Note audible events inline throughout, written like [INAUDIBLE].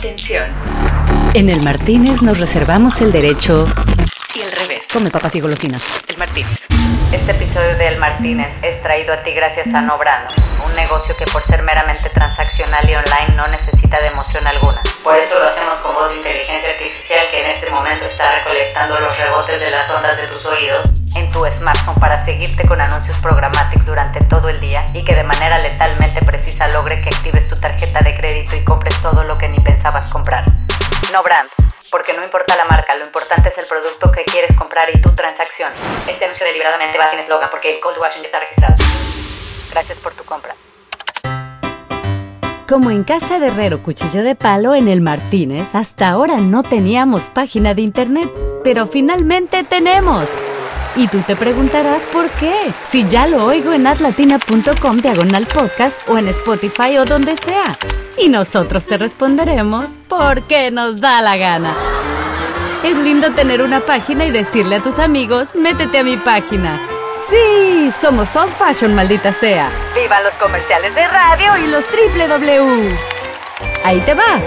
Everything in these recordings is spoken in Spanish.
Atención. En el Martínez nos reservamos el derecho Y el revés. Come papas y golosinas. El Martínez. Este episodio de El Martínez es traído a ti gracias a Nobrando, un negocio que por ser meramente transaccional y online no necesita de emoción alguna. Por eso lo hacemos con voz de inteligencia artificial que en este momento está recolectando los rebotes de las ondas de tus oídos en tu smartphone para seguirte con anuncios programáticos durante todo el día y que de manera letalmente precisa logre que actives tu tarjeta de crédito y compres todo lo que ni pensabas comprar. No brand, porque no importa la marca, lo importante es el producto que quieres comprar y tu transacción. Este anuncio deliberadamente va sin eslogan porque el call to action ya está registrado. Gracias por tu compra. Como en casa de Herrero Cuchillo de Palo en el Martínez, hasta ahora no teníamos página de internet, pero finalmente tenemos. Y tú te preguntarás por qué, si ya lo oigo en atlatina.com diagonal podcast o en Spotify o donde sea. Y nosotros te responderemos porque nos da la gana. Es lindo tener una página y decirle a tus amigos, métete a mi página. Sí, somos old fashion, maldita sea. ¡Vivan los comerciales de radio! y los triple W. Ahí te va.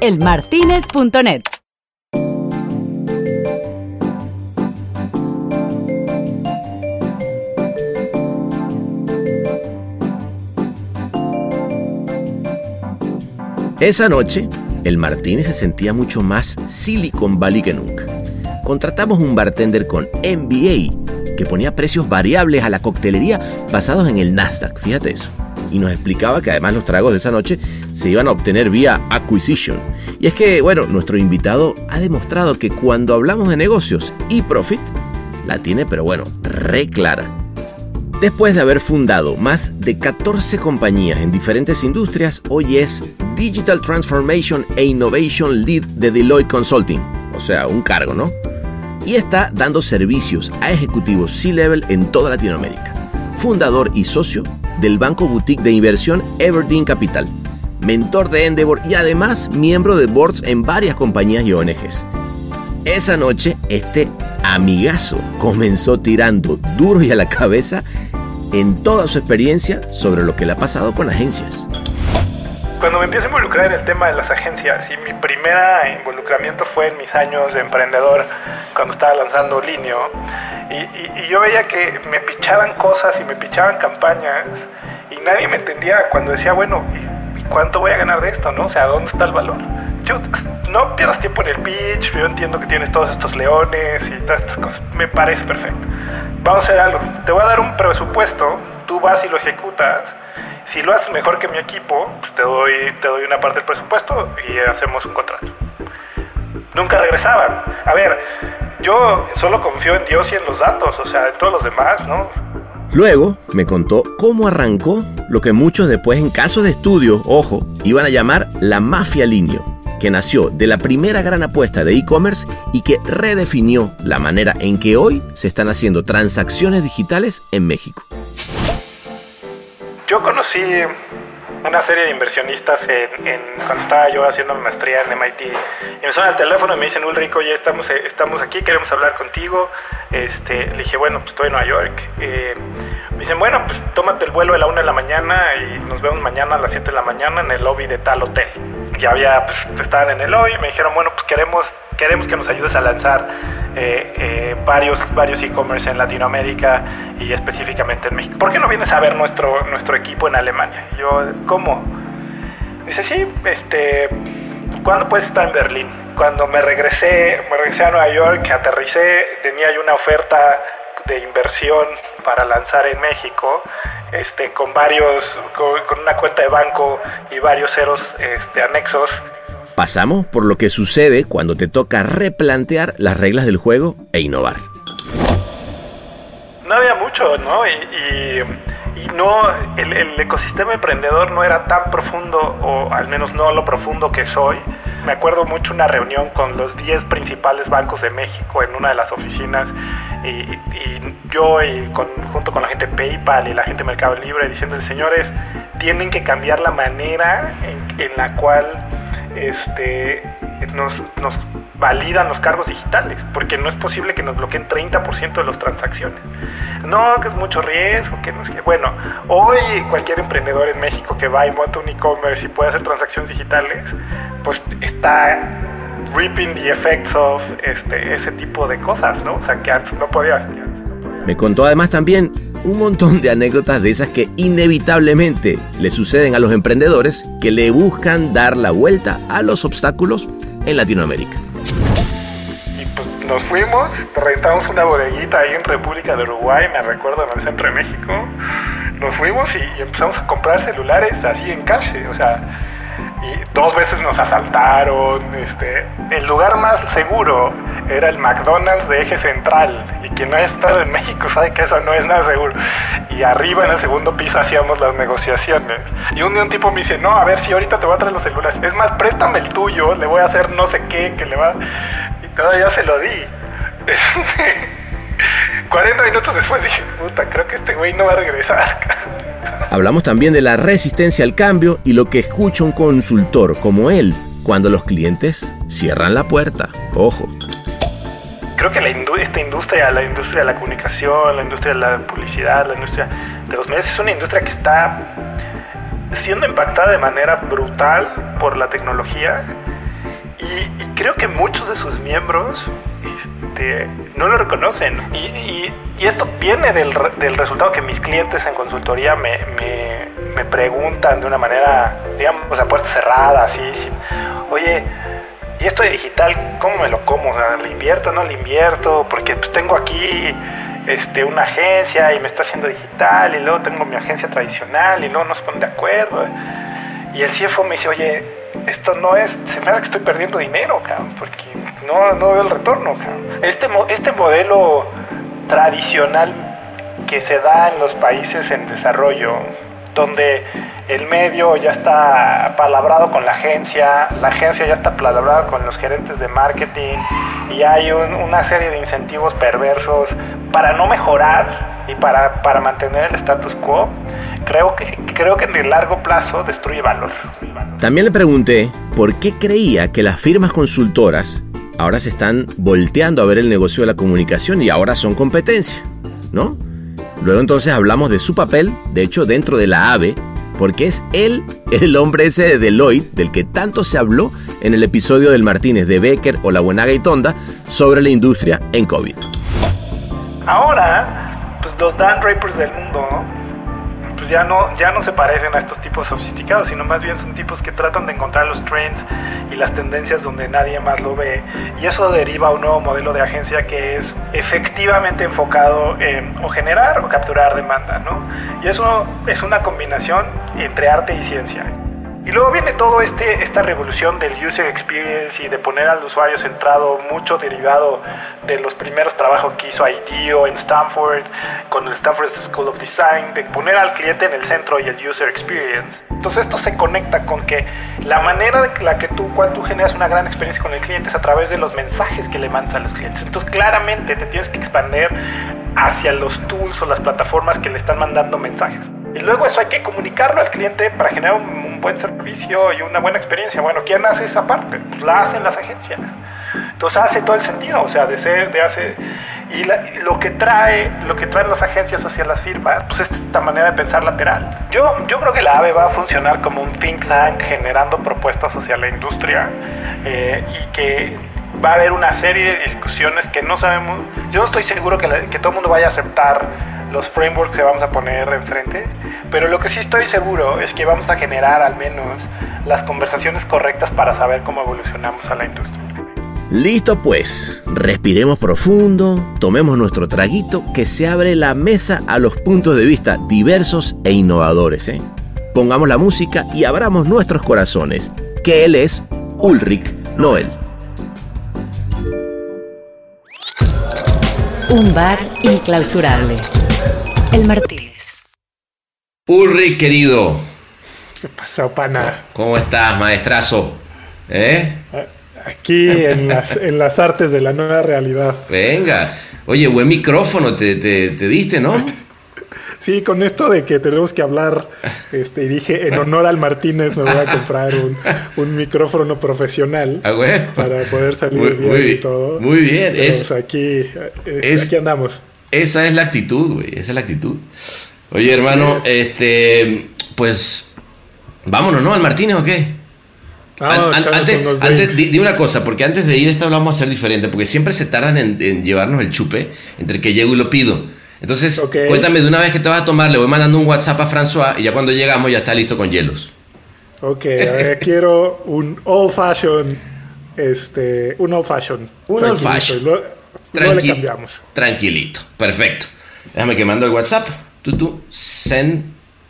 Elmartinez.net. Esa noche, el Martínez se sentía mucho más Silicon Valley que nunca. Contratamos un bartender con MBA que ponía precios variables a la coctelería basados en el Nasdaq, fíjate eso. Y nos explicaba que además los tragos de esa noche se iban a obtener vía acquisition. Y es que, bueno, nuestro invitado ha demostrado que cuando hablamos de negocios y profit, la tiene, pero bueno, re clara. Después de haber fundado más de 14 compañías en diferentes industrias, hoy es Digital Transformation e Innovation Lead de Deloitte Consulting, o sea, un cargo, ¿no? Y está dando servicios a ejecutivos C-Level en toda Latinoamérica. Fundador y socio del banco boutique de inversión Everdeen Capital. Mentor de Endeavor y además miembro de boards en varias compañías y ONGs. Esa noche, este amigazo comenzó tirando duro y a la cabeza en toda su experiencia sobre lo que le ha pasado con agencias. Cuando me empiezo a involucrar en el tema de las agencias, y mi primer involucramiento fue en mis años de emprendedor, cuando estaba lanzando Linio, y, y- y yo veía que me pichaban cosas y me pichaban campañas, y nadie me entendía cuando decía, bueno, ¿y, cuánto voy a ganar de esto? ¿no? O sea, ¿dónde está el valor? No pierdas tiempo en el pitch, yo entiendo que tienes todos estos leones y todas estas cosas, me parece perfecto. Vamos a hacer algo, te voy a dar un presupuesto, tú vas y lo ejecutas, si lo haces mejor que mi equipo, pues te doy, te doy una parte del presupuesto y hacemos un contrato. Nunca regresaban. A ver, yo solo confío en Dios y en los datos, o sea, en todos los demás, ¿no? Luego me contó cómo arrancó lo que muchos después en casos de estudio, ojo, iban a llamar la mafia linio, que nació de la primera gran apuesta de e-commerce y que redefinió la manera en que hoy se están haciendo transacciones digitales en México. Yo conocí una serie de inversionistas en, cuando estaba yo haciendo mi maestría en MIT y me suena el teléfono y me dicen Ulrico ya estamos eh, estamos aquí queremos hablar contigo este le dije bueno pues estoy en Nueva York Eh, me dicen bueno pues tómate el vuelo a la una de la mañana y nos vemos mañana a las 7 de la mañana en el lobby de tal hotel ya había pues estaban en el lobby me dijeron bueno pues queremos queremos que nos ayudes a lanzar eh, eh, varios varios e-commerce en Latinoamérica y específicamente en México. ¿Por qué no vienes a ver nuestro nuestro equipo en Alemania? Y yo, ¿cómo? Dice, sí, este, ¿cuándo puedes estar en Berlín? Cuando me regresé, me regresé a Nueva York, aterricé, tenía yo una oferta de inversión para lanzar en México, este, con varios, con, con una cuenta de banco y varios ceros este, anexos. Pasamos por lo que sucede cuando te toca replantear las reglas del juego e innovar. no había mucho, ¿no? Y, y- y no, el, el ecosistema emprendedor no era tan profundo, o al menos no lo profundo que soy. Me acuerdo mucho una reunión con los 10 principales bancos de México en una de las oficinas, y, y yo y con- junto con la gente PayPal y la gente Mercado Libre diciendo, señores, tienen que cambiar la manera en, en la cual este, nos, nos validan los cargos digitales, porque no es posible que nos bloqueen 30% de las transacciones. No, que es mucho riesgo, que no es que... Bueno, hoy cualquier emprendedor en México que va y monta un e-commerce y puede hacer transacciones digitales, pues está reaping the effects of este, ese tipo de cosas, ¿no? O sea, que antes no podía. Me contó además también un montón de anécdotas de esas que inevitablemente le suceden a los emprendedores que le buscan dar la vuelta a los obstáculos en Latinoamérica. Pues nos fuimos, rentamos una bodeguita ahí en República de Uruguay, me recuerdo, en el centro de México. Nos fuimos y, y empezamos a comprar celulares así en calle, o sea, y dos veces nos asaltaron. Este, el lugar más seguro era el McDonald's de eje central. Y quien no ha estado en México sabe que eso no es nada seguro. Y arriba en el segundo piso hacíamos las negociaciones. Y un día un tipo me dice, no, a ver si ahorita te voy a traer los celulares. Es más, préstame el tuyo, le voy a hacer no sé qué, que le va... Y todavía se lo di. [LAUGHS] 40 minutos después dije, puta, creo que este güey no va a regresar. [LAUGHS] Hablamos también de la resistencia al cambio y lo que escucha un consultor como él cuando los clientes cierran la puerta. Ojo. Creo que la esta industria, la industria de la comunicación, la industria de la publicidad, la industria de los medios, es una industria que está siendo impactada de manera brutal por la tecnología y, creo que muchos de sus miembros este, no lo reconocen. Y, esto viene del, del, resultado que mis clientes en consultoría me, me, preguntan de una manera, digamos, a puerta cerrada, así, oye, ¿y esto de digital cómo me lo como? ¿Le invierto o no le invierto? Porque pues, tengo aquí este, una agencia y me está haciendo digital y luego tengo mi agencia tradicional y luego no se ponen de acuerdo. Y el CFO me dice, oye, esto no es, se me hace que estoy perdiendo dinero, cabrón, porque no, no veo el retorno, cabrón. Este, este modelo tradicional que se da en los países en desarrollo, donde el medio ya está palabrado con la agencia, la agencia ya está palabrada con los gerentes de marketing y hay una serie de incentivos perversos para no mejorar y para, para mantener el status quo, creo que, creo que en el largo plazo destruye valor. También le pregunté por qué creía que las firmas consultoras ahora se están volteando a ver el negocio de la comunicación y ahora son competencia, ¿no? Luego entonces hablamos de su papel, de hecho, dentro de la AVE, porque es él [LAUGHS] el hombre ese de Deloitte del que tanto se habló en el episodio del Martínez de Becker o la Buenaga y Tonda sobre la industria en COVID. Ahora, pues los Dan Drapers del mundo, pues ya no, ya no se parecen a estos tipos sofisticados, sino más bien son tipos que tratan de encontrar los trends y las tendencias donde nadie más lo ve. Y eso deriva a un nuevo modelo de agencia que es efectivamente enfocado en o generar o capturar demanda, ¿no? Y eso es una combinación entre arte y ciencia. Y luego viene todo este esta revolución del user experience y de poner al usuario centrado, mucho derivado de los primeros trabajos que hizo IDEO en Stanford, con el Stanford School of Design, de poner al cliente en el centro y el user experience. Entonces esto se conecta con que la manera de la que tú, cual tú generas una gran experiencia con el cliente es a través de los mensajes que le mandas a los clientes. Entonces claramente te tienes que expandir hacia los tools o las plataformas que le están mandando mensajes. Y luego eso hay que comunicarlo al cliente para generar un, buen servicio y una buena experiencia. Bueno, ¿quién hace esa parte? Pues la hacen las agencias. Entonces hace todo el sentido, o sea, de ser, de hacer... Y lo que trae, lo que traen las agencias hacia las firmas, pues es esta manera de pensar lateral. Yo, yo creo que la AVE va a funcionar como un think tank generando propuestas hacia la industria eh, y que va a haber una serie de discusiones que no sabemos. Yo no estoy seguro que, que todo el mundo vaya a aceptar los frameworks que vamos a poner enfrente, pero lo que sí estoy seguro es que vamos a generar al menos las conversaciones correctas para saber cómo evolucionamos a la industria. Listo pues, respiremos profundo, tomemos nuestro traguito, que se abre la mesa a los puntos de vista diversos e innovadores. ¿eh? Pongamos la música y abramos nuestros corazones, que él es Ulrich Noel. Un bar inclausurable. El Martínez. Ulrich, querido. ¿Qué pasó, pana? ¿Cómo estás, maestrazo? ¿Eh? Aquí en las, en las artes de la nueva realidad. Venga. Oye, buen micrófono te, te, te diste, ¿no? Sí, con esto de que tenemos que hablar, este, y dije, en honor al Martínez me voy a comprar un, un micrófono profesional Ah, para poder salir Muy- bien muy y todo. muy bien, es- pues, aquí, eh, es- aquí andamos. Esa es la actitud, güey. Esa es la actitud. Oye, hermano, este. Pues. Vámonos, ¿no? ¿Al Martínez o qué? Vamos, An- antes, antes di, di una cosa, porque antes de ir esta vamos a hacer diferente, porque siempre se tardan en, en llevarnos el chupe entre que llego y lo pido. Entonces, cuéntame de una vez que te vas a tomar, le voy mandando un WhatsApp a François y ya cuando llegamos ya está listo con hielos. Ok, a ver, [LAUGHS] quiero un old fashion, este, un old fashion. Un old fashion. Luego, luego le Tranqui- cambiamos. Tranquilito, perfecto. Déjame que mando el WhatsApp. Tú, tú, send.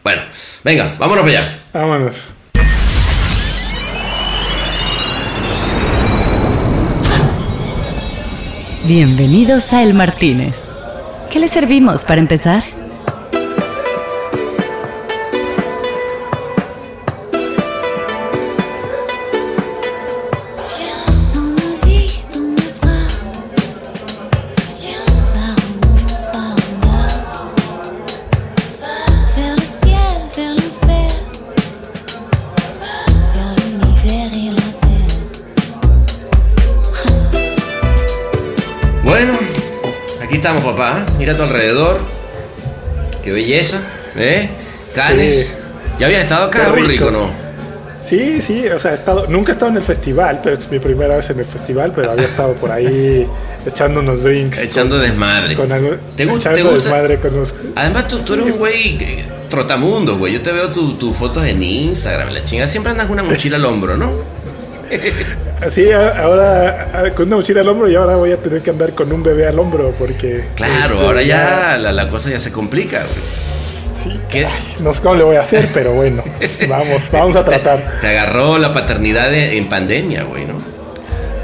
Bueno, venga, vámonos para allá. Vámonos. Bienvenidos a El Martínez. ¿Qué le servimos para empezar? Mira a tu alrededor. Qué belleza. ¿Eh? Canes. Sí. ¿Ya habías estado acá, rico. Ulrico, no? Sí, sí, o sea, he estado, nunca he estado en el festival, pero es mi primera vez en el festival, pero había estado por ahí [LAUGHS] echando unos drinks. Echando desmadre. con, algo- ¿Te gusta? ¿Te gusta? desmadre con los- Además, tú, tú eres un güey eh, trotamundo, güey. Yo te veo tus tu fotos en Instagram, la chingada. Siempre andas con una mochila al hombro, ¿no? [LAUGHS] Así, a- ahora con una mochila al hombro y ahora voy a tener que andar con un bebé al hombro porque... Claro, este, ahora ya la, la cosa ya se complica, güey. Sí, ¿Qué? caray, no sé cómo le voy a hacer, pero bueno, [LAUGHS] vamos, vamos a tratar. Te agarró la paternidad de- en pandemia, güey, ¿no?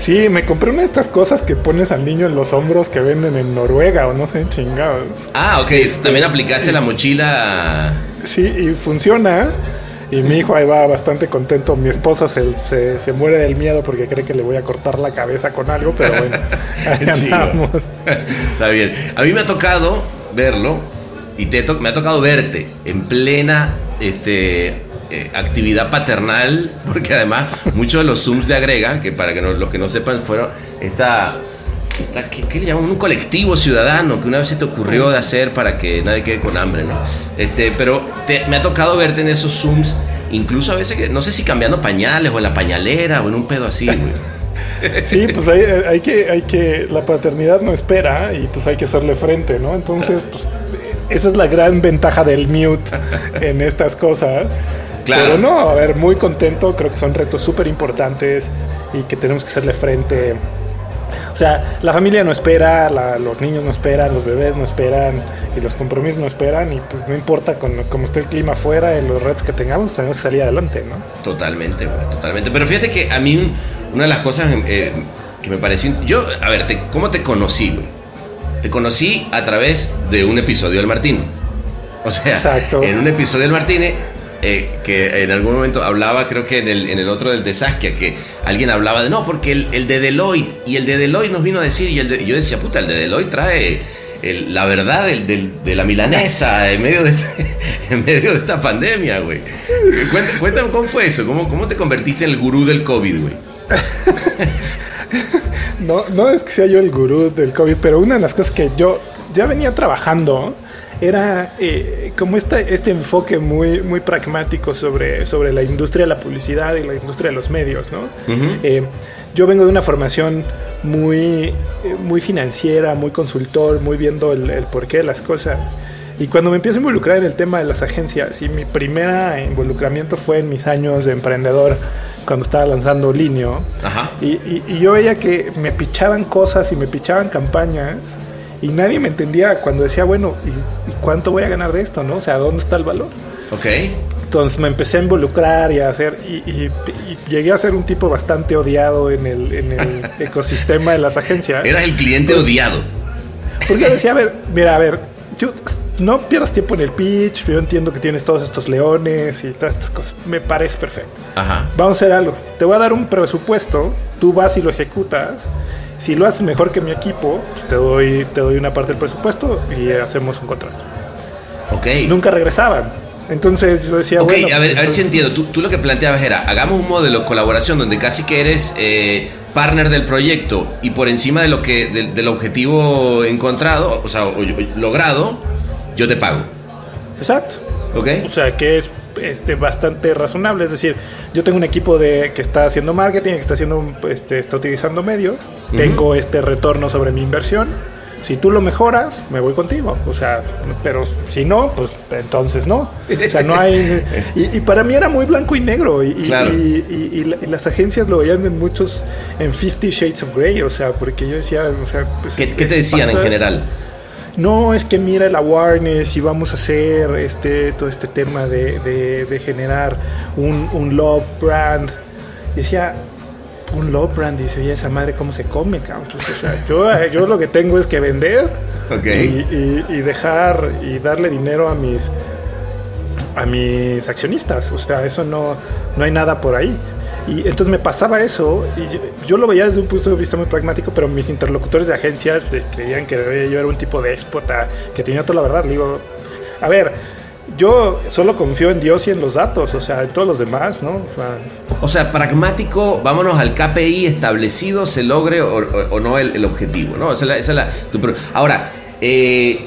Sí, me compré una de estas cosas que pones al niño en los hombros que venden en Noruega o no sé, chingados. Ah, ok. También aplicaste la mochila. Sí, y funciona. Y mi hijo ahí va bastante contento. Mi esposa se, se, se muere del miedo porque cree que le voy a cortar la cabeza con algo, pero bueno, [LAUGHS] andamos. [LAUGHS] Está bien. A mí me ha tocado verlo y te to- me ha tocado verte en plena este, eh, actividad paternal, porque además muchos de los Zooms de Agrega, que para que no- los que no sepan, fueron esta ¿qué, qué le llaman? Un colectivo ciudadano que una vez se te ocurrió de hacer para que nadie quede con hambre, ¿no? Este, pero te- me ha tocado verte en esos Zooms, incluso a veces, que, no sé si cambiando pañales o en la pañalera o en un pedo así, güey. [LAUGHS] Sí, pues hay, hay que, hay que, la paternidad no espera y pues hay que hacerle frente, ¿no? Entonces, pues esa es la gran ventaja del mute en estas cosas. Claro. Pero no, a ver, muy contento, creo que son retos súper importantes y que tenemos que hacerle frente. O sea, la familia no espera, la- los niños no esperan, los bebés no esperan y los compromisos no esperan y pues no importa con, cómo esté el clima afuera y los retos que tengamos, tenemos que salir adelante, ¿no? Totalmente, güey, totalmente. Pero fíjate que a mí un- una de las cosas eh, que me pareció... Yo, a ver, te- ¿cómo te conocí, güey? Te conocí a través de un episodio del Martín. O sea, Exacto. en un episodio del Martínez, eh, que en algún momento hablaba, creo que en el, en el otro del de Saskia, que alguien hablaba de, no, porque el, el de Deloitte, y el de Deloitte nos vino a decir, y, yo decía, puta, el de Deloitte trae la verdad del- del- de la milanesa en medio de, este- [LAUGHS] en medio de esta pandemia, güey. Cuéntame, cuéntame cómo fue eso, ¿Cómo, cómo te convertiste en el gurú del COVID, güey. [LAUGHS] No, no es que sea yo el gurú del COVID, pero una de las cosas que yo ya venía trabajando era eh, como esta, este enfoque muy, muy pragmático sobre, sobre la industria de la publicidad y la industria de los medios, ¿no? Ujú. Eh, yo vengo de una formación muy, eh, muy financiera, muy consultor, muy viendo el, el porqué de las cosas. Y cuando me empiezo a involucrar en el tema de las agencias, y mi primer involucramiento fue en mis años de emprendedor, cuando estaba lanzando Linio, Ajá. y, y- y yo veía que me pichaban cosas y me pichaban campañas y nadie me entendía cuando decía, bueno, ¿y, y cuánto voy a ganar de esto? ¿no? O sea, ¿dónde está el valor? Ok. Entonces me empecé a involucrar y a hacer, y, y- y llegué a ser un tipo bastante odiado en el, en el [LAUGHS] ecosistema de las agencias. Eras el cliente odiado. Porque yo decía, a ver, [LAUGHS] mira, a ver, yo- no pierdas tiempo en el pitch, yo entiendo que tienes todos estos leones y todas estas cosas, me parece perfecto. Ajá. Vamos a hacer algo. Te voy a dar un presupuesto, tú vas y lo ejecutas. Si lo haces mejor que mi equipo, pues te doy, te doy una parte del presupuesto y hacemos un contrato. Ok. Nunca regresaban. Entonces yo decía, Ok, bueno. a, ver, pues, a ver entonces- si entiendo. Tú, tú lo que planteabas era, hagamos un modelo de colaboración donde casi que eres eh, partner del proyecto y por encima de lo que del, del objetivo encontrado, o sea, o- o- logrado, yo te pago. Exacto. O sea, que es este, bastante razonable. Es decir, yo tengo un equipo de que está haciendo marketing, que está haciendo, este, está utilizando medios. Tengo este retorno sobre mi inversión. Si tú lo mejoras, me voy contigo. O sea, pero si no, pues entonces no. O sea, no hay. [LAUGHS] Y, y para mí era muy blanco y negro. Y, Claro. y- y- y la- y las agencias lo veían en muchos, en 50 Shades of Grey. O sea, porque yo decía, o sea, pues, ¿Qué, qué te decían en general? No, es que mira el awareness y vamos a hacer este, todo este tema de, de- de generar un, un love brand. Y decía, un love brand, dice, oye, esa madre, ¿cómo se come, cabrón? Pues, o sea, yo, yo lo que tengo es que vender y- y dejar y darle dinero a mis a mis accionistas. O sea, eso no, no hay nada por ahí. Y entonces me pasaba eso, y yo, lo veía desde un punto de vista muy pragmático, pero mis interlocutores de agencias creían que yo era un tipo de déspota, que tenía toda la verdad. Le digo, a ver, yo solo confío en Dios y en los datos, o sea, en todos los demás, ¿no? O sea, O sea, pragmático, vámonos al KPI establecido, se logre o, no el, objetivo, ¿no? Esa es la, esa es la- Ahora, eh,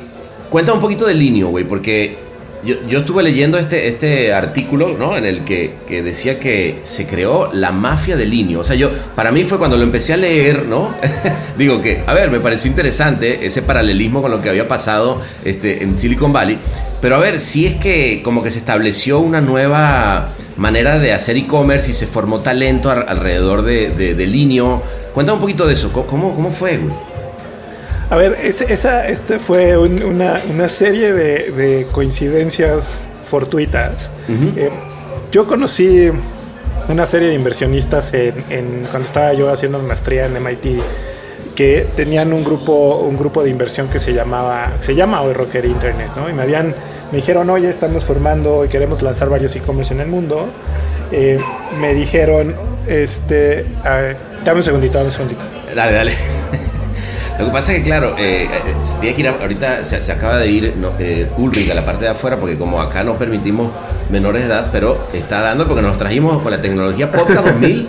cuenta un poquito del Linio, güey, porque yo, yo estuve leyendo este, este artículo, ¿no? En el que, que decía que se creó la mafia del Linio. O sea, yo, para mí fue cuando lo empecé a leer, ¿no? [LAUGHS] Digo que, a ver, me pareció interesante ese paralelismo con lo que había pasado este, en Silicon Valley. Pero a ver, si es que como que se estableció una nueva manera de hacer e-commerce y se formó talento alrededor de, de, de. Cuéntame un poquito de eso. ¿Cómo- ¿Cómo, cómo fue, güey? A ver, este, esa, este fue un- una, una serie de, de coincidencias fortuitas. Eh, yo conocí una serie de inversionistas en, en- cuando estaba yo haciendo mi maestría en MIT que tenían un grupo un grupo de inversión que se llamaba se llama hoy Rocker Internet, ¿no? Y me habían me dijeron oye estamos formando y queremos lanzar varios e-commerce en el mundo. Eh, me dijeron este a ver, dame un segundito, dame un segundito. Dale, dale. Lo que pasa es que, claro, eh, eh, se tiene que ir a- ahorita se, se acaba de ir no, eh, Ulrich a la parte de afuera, porque como acá no permitimos menores de edad, pero está dando porque nos trajimos con la tecnología Podcast [LAUGHS] 2000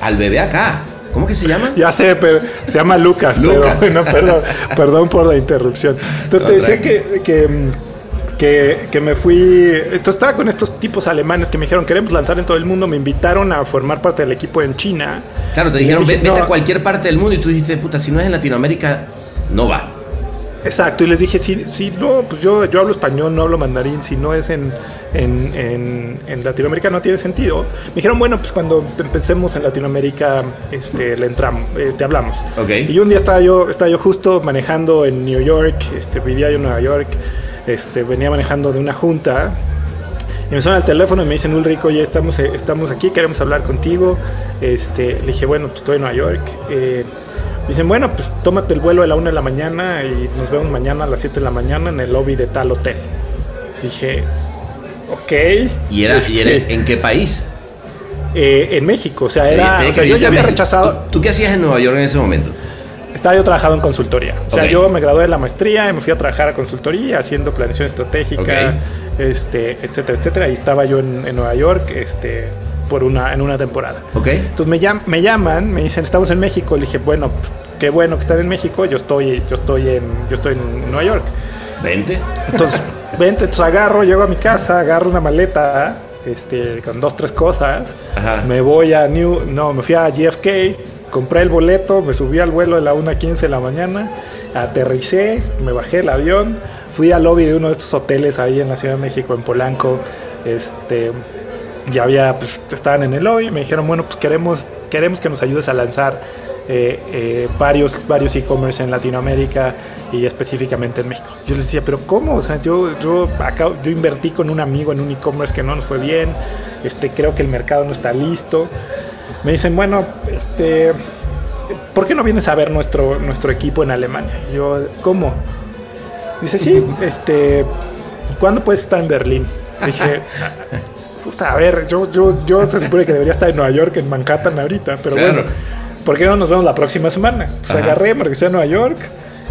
al bebé acá. ¿Cómo que se llama? Ya sé, pero se llama Lucas, Lucas. pero bueno, perdón, perdón por la interrupción. Entonces No, te decía que, que, que me fui, entonces estaba con estos tipos alemanes que me dijeron, queremos lanzar en todo el mundo, me invitaron a formar parte del equipo en China. Claro, te dijeron, dije, "Ve- vete "No". a cualquier parte del mundo y tú dijiste, puta, si no es en Latinoamérica, no va. Exacto, y les dije, si, si no, pues yo, yo hablo español, no hablo mandarín, si no es en, en, en- en Latinoamérica no tiene sentido. Me dijeron, bueno, pues cuando empecemos en Latinoamérica, este, le entramos, eh, te hablamos. Ok. Y un día estaba yo, estaba yo justo manejando en New York, este, vivía yo en Nueva York, este, venía manejando de una junta, y me suena el teléfono y me dicen, Ulrico, oye, estamos, eh, estamos aquí, queremos hablar contigo. Este, le dije, bueno, pues estoy en Nueva York. Eh, dicen, bueno, pues tómate el vuelo a la una de la mañana y nos vemos mañana a las 7 de la mañana en el lobby de tal hotel. Dije, ok. ¿Y era, y era Este, en qué país? eh, en México, o sea, era, o sea, yo ya había México. rechazado, ¿Tú, tú qué hacías en Nueva York en ese momento? Estaba yo trabajando en consultoría. O sea, yo me gradué de la maestría y me fui a trabajar a consultoría haciendo planeación estratégica, este, etcétera, etcétera. Y estaba yo en, en Nueva York, este, por una, en una temporada. ¿Ok? Entonces me, llam- me llaman, me dicen, estamos en México. Le dije, bueno, pues, qué bueno que están en México. Yo estoy, yo estoy en, yo estoy en Nueva York. Vente. Entonces, [LAUGHS] vente, entonces agarro, llego a mi casa, agarro una maleta, este, con dos, tres cosas. Ajá. Me voy a New, no, me fui a JFK, compré el boleto, me subí al vuelo de la 1.15 de la mañana, aterricé, me bajé el avión, fui al lobby de uno de estos hoteles ahí en la Ciudad de México, en Polanco, este, ya había, pues, estaban en el lobby, me dijeron, bueno, pues queremos, queremos que nos ayudes a lanzar eh, eh, varios, varios e-commerce en Latinoamérica y específicamente en México. Yo les decía, pero ¿cómo? O sea, yo, yo, acá, yo invertí con un amigo en un e-commerce que no nos fue bien, este, creo que el mercado no está listo. Me dicen, bueno, este, ¿por qué no vienes a ver nuestro, nuestro equipo en Alemania? Yo, ¿cómo? Dice, sí, [LAUGHS] este, ¿cuándo puedes estar en Berlín? Dije, puta, a ver, yo, yo, yo se supone que debería estar en Nueva York, en Manhattan ahorita, pero Claro. bueno, ¿por qué no nos vemos la próxima semana? Entonces Ajá. agarré, me regresé a Nueva York,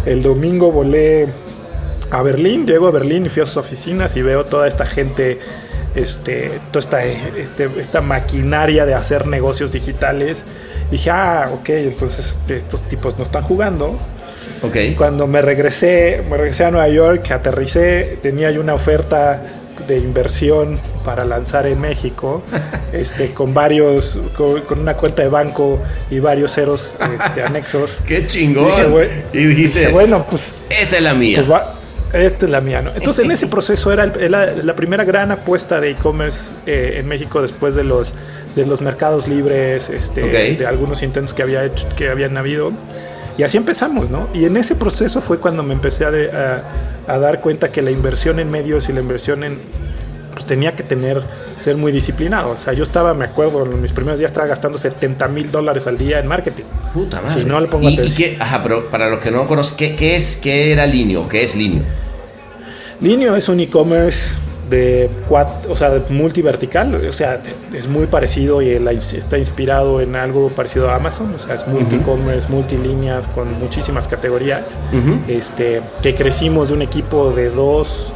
el domingo volé a Berlín, llego a Berlín y fui a sus oficinas y veo toda esta gente, este, toda esta, este, esta maquinaria de hacer negocios digitales. Dije, ah, ok, entonces estos tipos no están jugando. Ok. Cuando me regresé, me regresé a Nueva York, aterricé, tenía una oferta de inversión para lanzar en México, [LAUGHS] este, con varios, con, con una cuenta de banco y varios ceros este, [LAUGHS] anexos. ¡Qué chingón! Dije, y dijiste, dije, bueno, pues esta es la mía. pues va- esta es la mía, ¿no? Entonces, en [LAUGHS] ese proceso era, el- era la primera gran apuesta de e-commerce eh, en México después de los, de los mercados libres, este, Ok. de algunos intentos que, había hecho, que habían habido. Y así empezamos, ¿no? Y en ese proceso fue cuando me empecé a, de- a- a dar cuenta que la inversión en medios y la inversión en... Pues tenía que tener, ser muy disciplinado. O sea, yo estaba, me acuerdo, en mis primeros días estaba gastando 70 mil dólares al día en marketing. Puta madre. Si no le pongo ¿Y, y atención. qué- ajá, pero para los que no conocen, ¿qué, qué es, ¿qué era Linio? ¿Qué es Linio? Linio es un e-commerce de cuat- o sea, de multivertical, o sea, es muy parecido y está inspirado en algo parecido a Amazon, o sea, es multi-commerce, multilíneas con muchísimas categorías. Ujú. Este, que crecimos de un equipo de 2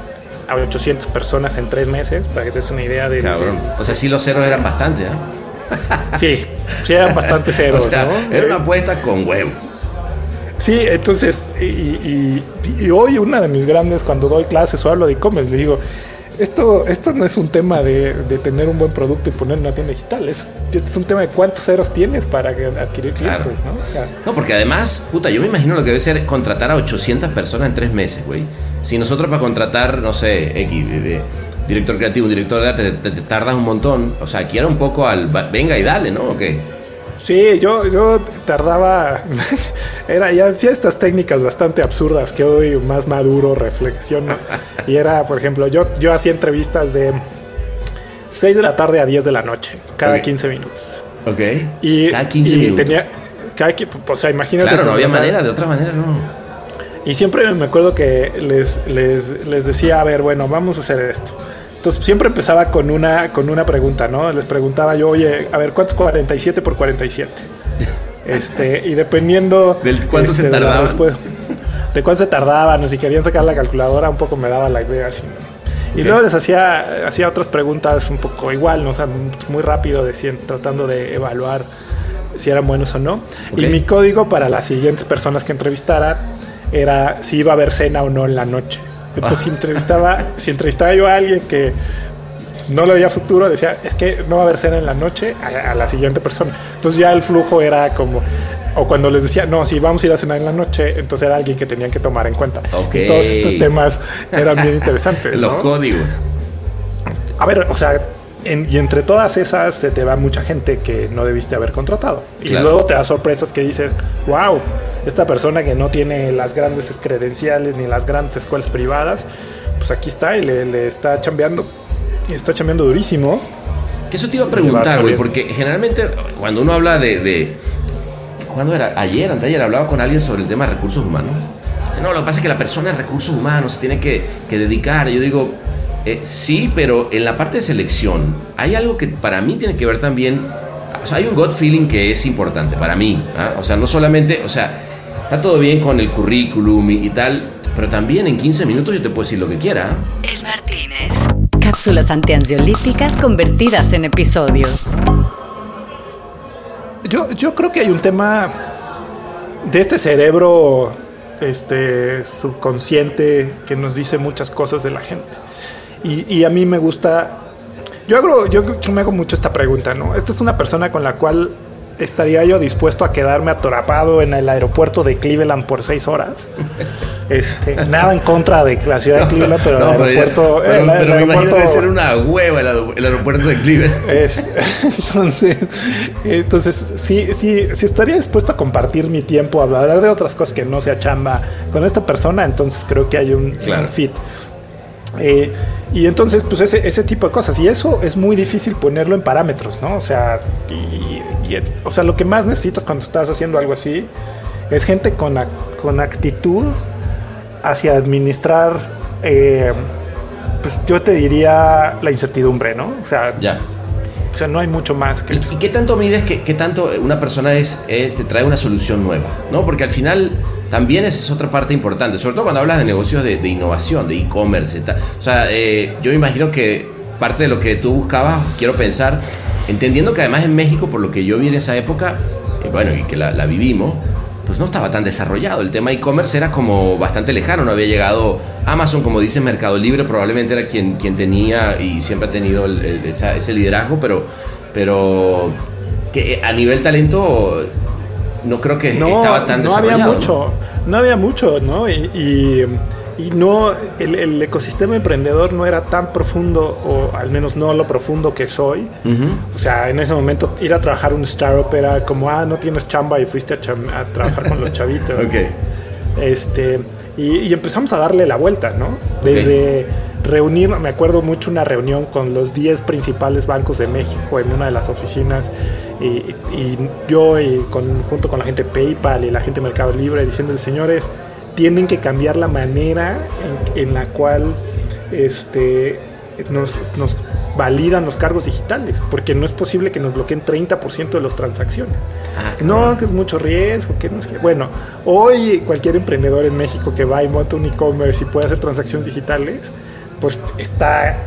a 800 personas en tres meses, para que te des una idea de Cabrón. O sea, sí los ceros eran bastante, ¿ah? [LAUGHS] Sí, sí eran bastante [LAUGHS] O ceros, sea, ¿no? era una apuesta con huevos. Sí, entonces, y, y- y hoy una de mis grandes, cuando doy clases o hablo de e-commerce, le digo, esto, esto no es un tema de, de tener un buen producto y poner una tienda digital, es, es un tema de cuántos ceros tienes para adquirir Claro. clientes, ¿no? O sea, No, porque además, puta, yo me imagino lo que debe ser contratar a 800 personas en tres meses, güey. Si nosotros para contratar, no sé, X, de- de director creativo, un director de arte, te, te- te tardas un montón. O sea, aquí era un poco al venga y dale, ¿no? ¿O qué? Sí, yo, yo tardaba, [LAUGHS] era ya hacía estas técnicas bastante absurdas que hoy más maduro reflexiono. Y era, por ejemplo, yo, yo hacía entrevistas de 6 de la tarde a 10 de la noche, cada Ok. 15 minutos. Ok. Y, Cada 15 y minutos. tenía, cada, o sea, imagínate. Claro, no había manera, de otra manera no. Y siempre me acuerdo que les, les, les decía, a ver, bueno, vamos a hacer esto. Entonces siempre empezaba con una, con una pregunta, ¿no? Les preguntaba yo, oye, a ver, ¿cuánto es 47 por 47? [LAUGHS] Este, y dependiendo ¿Del cuánto se de la tardaban? respu- de cuánto se tardaban, o si querían sacar la calculadora, un poco me daba la idea así. Y luego les hacía, hacía otras preguntas un poco igual, ¿no? O sea, muy rápido, decían, tratando de evaluar si eran buenos o no. Y mi código para las siguientes personas que entrevistara era si iba a haber cena o no en la noche. Entonces, si entrevistaba, si entrevistaba yo a alguien que no le veía futuro, decía, es que no va a haber cena en la noche a, a la siguiente persona. Entonces ya el flujo era como, o cuando les decía, no, si vamos a ir a cenar en la noche, entonces era alguien que tenían que tomar en cuenta. Y todos estos temas eran bien interesantes. [LAUGHS] Los ¿no? códigos. A ver, o sea, en- y entre todas esas se te va mucha gente que no debiste haber contratado. Y luego te da sorpresas que dices, wow, esta persona que no tiene las grandes credenciales ni las grandes escuelas privadas, pues aquí está y le, le está chambeando, está chambeando durísimo. Que eso te iba a preguntar, güey, porque generalmente cuando uno habla de, de... ¿Cuándo era? Ayer, anteayer, hablaba con alguien sobre el tema de recursos humanos. No, lo que pasa es que la persona de recursos humanos se tiene que, que dedicar. Yo digo, eh, sí, pero en la parte de selección hay algo que para mí tiene que ver también... O sea, hay un gut feeling que es importante para mí. ¿ah? O sea, no solamente... O sea, está todo bien con el currículum y, y tal, pero también en 15 minutos yo te puedo decir lo que quiera. ¿ah? El Martínez. Cápsulas antiansiolíticas convertidas en episodios. Yo, yo creo que hay un tema de este cerebro este, subconsciente que nos dice muchas cosas de la gente. Y, y a mí me gusta. Yo, hago, yo, yo me hago mucho esta pregunta, ¿no? Esta es una persona con la cual estaría yo dispuesto a quedarme atrapado en el aeropuerto de Cleveland por seis horas. [LAUGHS] Este, nada en contra de la ciudad de Cleveland, pero No, el pero, aeropuerto. pero- el- el pero me imagino debe ser una hueva el, aer- el aeropuerto de Cleveland. [LAUGHS] es- entonces, entonces sí, sí, sí estaría dispuesto a compartir mi tiempo, a hablar de otras cosas que no sea chamba con esta persona, entonces creo que hay un, Claro. un fit. Eh, y entonces, pues ese, ese tipo de cosas. Y eso es muy difícil ponerlo en parámetros, ¿no? O sea, y- y- o sea, lo que más necesitas cuando estás haciendo algo así es gente con, con actitud hacia administrar, eh, pues yo te diría la incertidumbre, ¿no? O sea, Ya. o sea, no hay mucho más que ¿Y, eso. y qué tanto mides que qué tanto una persona es eh, te trae una solución nueva? ¿No? Porque al final también esa es otra parte importante, sobre todo cuando hablas de negocios de, innovación, de e-commerce. O sea, eh, yo me imagino que parte de lo que tú buscabas, quiero pensar, entendiendo que además en México, por lo que yo vi en esa época, eh, bueno, y que la, vivimos, pues no estaba tan desarrollado. El tema e-commerce era como bastante lejano, no había llegado Amazon, como dice Mercado Libre, probablemente era quien, quien tenía y siempre ha tenido ese liderazgo, pero, pero que a nivel talento no creo que estaba tan no había ¿no? mucho, no había mucho, ¿no? Y, y, y no, el, el ecosistema emprendedor no era tan profundo, o al menos no lo profundo que soy. O sea, en ese momento ir a trabajar un startup era como, ah, no tienes chamba y fuiste a, a trabajar con los [LAUGHS] chavitos. Ok. Este, y, y empezamos a darle la vuelta, ¿no? Desde reunir, me acuerdo mucho una reunión con los 10 principales bancos de México en una de las oficinas y, y yo y con, junto con la gente PayPal y la gente Mercado Libre diciendo, señores, tienen que cambiar la manera en, en la cual este, nos, nos validan los cargos digitales, porque no es posible que nos bloqueen 30% de las transacciones. Ah, No, que es mucho riesgo, que no sé qué. Bueno, hoy cualquier emprendedor en México que va y monta un e-commerce y puede hacer transacciones digitales, pues está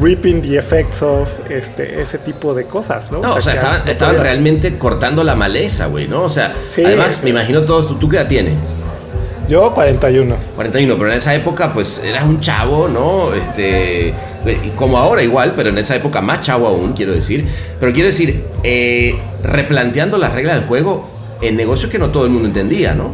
reaping the effects of este, ese tipo de cosas, ¿no? No, o sea, estaban, realmente cortando la maleza, güey, ¿no? O sea, Sí. además, me imagino todos, ¿tú, ¿tú qué edad tienes? Yo 41. 41, pero en esa época, pues, eras un chavo, ¿no? Este, como ahora igual, pero en esa época más chavo aún, quiero decir. Pero quiero decir, eh, replanteando las reglas del juego en negocios que no todo el mundo entendía, ¿no?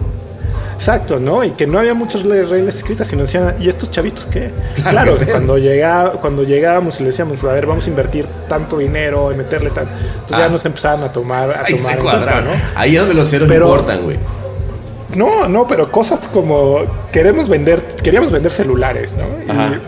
Exacto, ¿no? Y que no había muchas reglas escritas, sino decían, ¿y estos chavitos qué? Claro, [LAUGHS] cuando, llega, cuando llegábamos y le decíamos, a ver, vamos a invertir tanto dinero y meterle tan... Entonces Ah. ya nos empezaban a tomar, a Ahí tomar se cuadraron. ¿no? Ahí es donde los ceros Pero- importan, güey. No, no, pero cosas como queremos vender, queríamos vender celulares, ¿no? Y Ajá.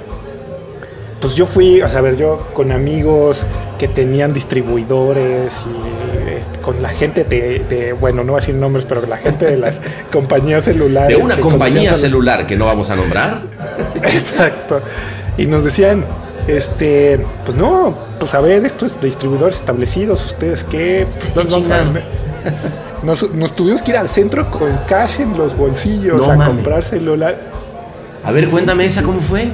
pues yo fui, o sea, a ver, yo con amigos que tenían distribuidores y este, con la gente de, de- bueno, no voy a decir nombres, pero la gente de las [LAUGHS] compañías celulares. De una compañía celular que no vamos a nombrar. [LAUGHS] Exacto. Y nos decían, este, pues no, pues a ver, estos distribuidores establecidos, ¿ustedes qué? Pues, nos, vamos a nos, nos tuvimos que ir al centro con cash en los bolsillos No a comprar celular. A ver, cuéntame esa, ¿cómo fue?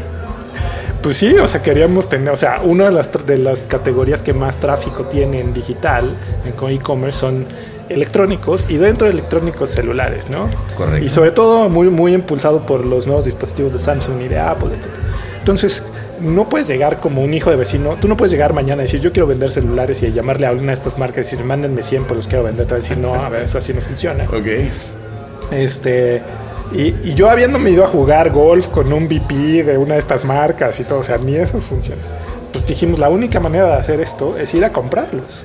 Pues sí, o sea, queríamos tener, o sea, una de las, de las categorías que más tráfico tiene en digital, en co- e-commerce, son electrónicos y dentro de electrónicos celulares, ¿no? Correcto. Y sobre todo muy, muy impulsado por los nuevos dispositivos de Samsung y de Apple, etc. Entonces, no puedes llegar como un hijo de vecino, tú no puedes llegar mañana y decir, yo quiero vender celulares y llamarle a una de estas marcas y decir, mándenme 100 por los quiero vender, te a decir, no, a ver, eso así no funciona. Ok. Este, y, y yo habiéndome ido a jugar golf con un VP de una de estas marcas y todo, o sea, ni eso funciona. Pues dijimos, la única manera de hacer esto es ir a comprarlos.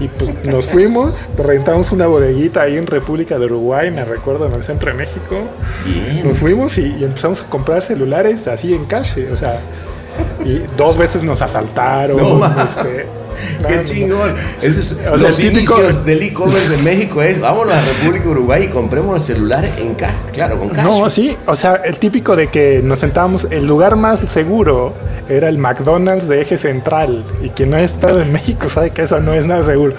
Y pues [LAUGHS] nos fuimos, rentamos una bodeguita ahí en República de Uruguay, me recuerdo, en el centro de México. Bien. Nos fuimos y, y empezamos a comprar celulares así en calle, o sea, y dos veces nos asaltaron. No, este, Qué chingón. Es, O sea, los el típico- inicios del e-commerce de México es vámonos a [LAUGHS] República Uruguay y compremos los celulares en cash. Claro, con cash. No, sí, o sea, el típico de que nos sentábamos, el lugar más seguro era el McDonald's de eje central. Y quien no ha estado en México sabe que eso no es nada seguro.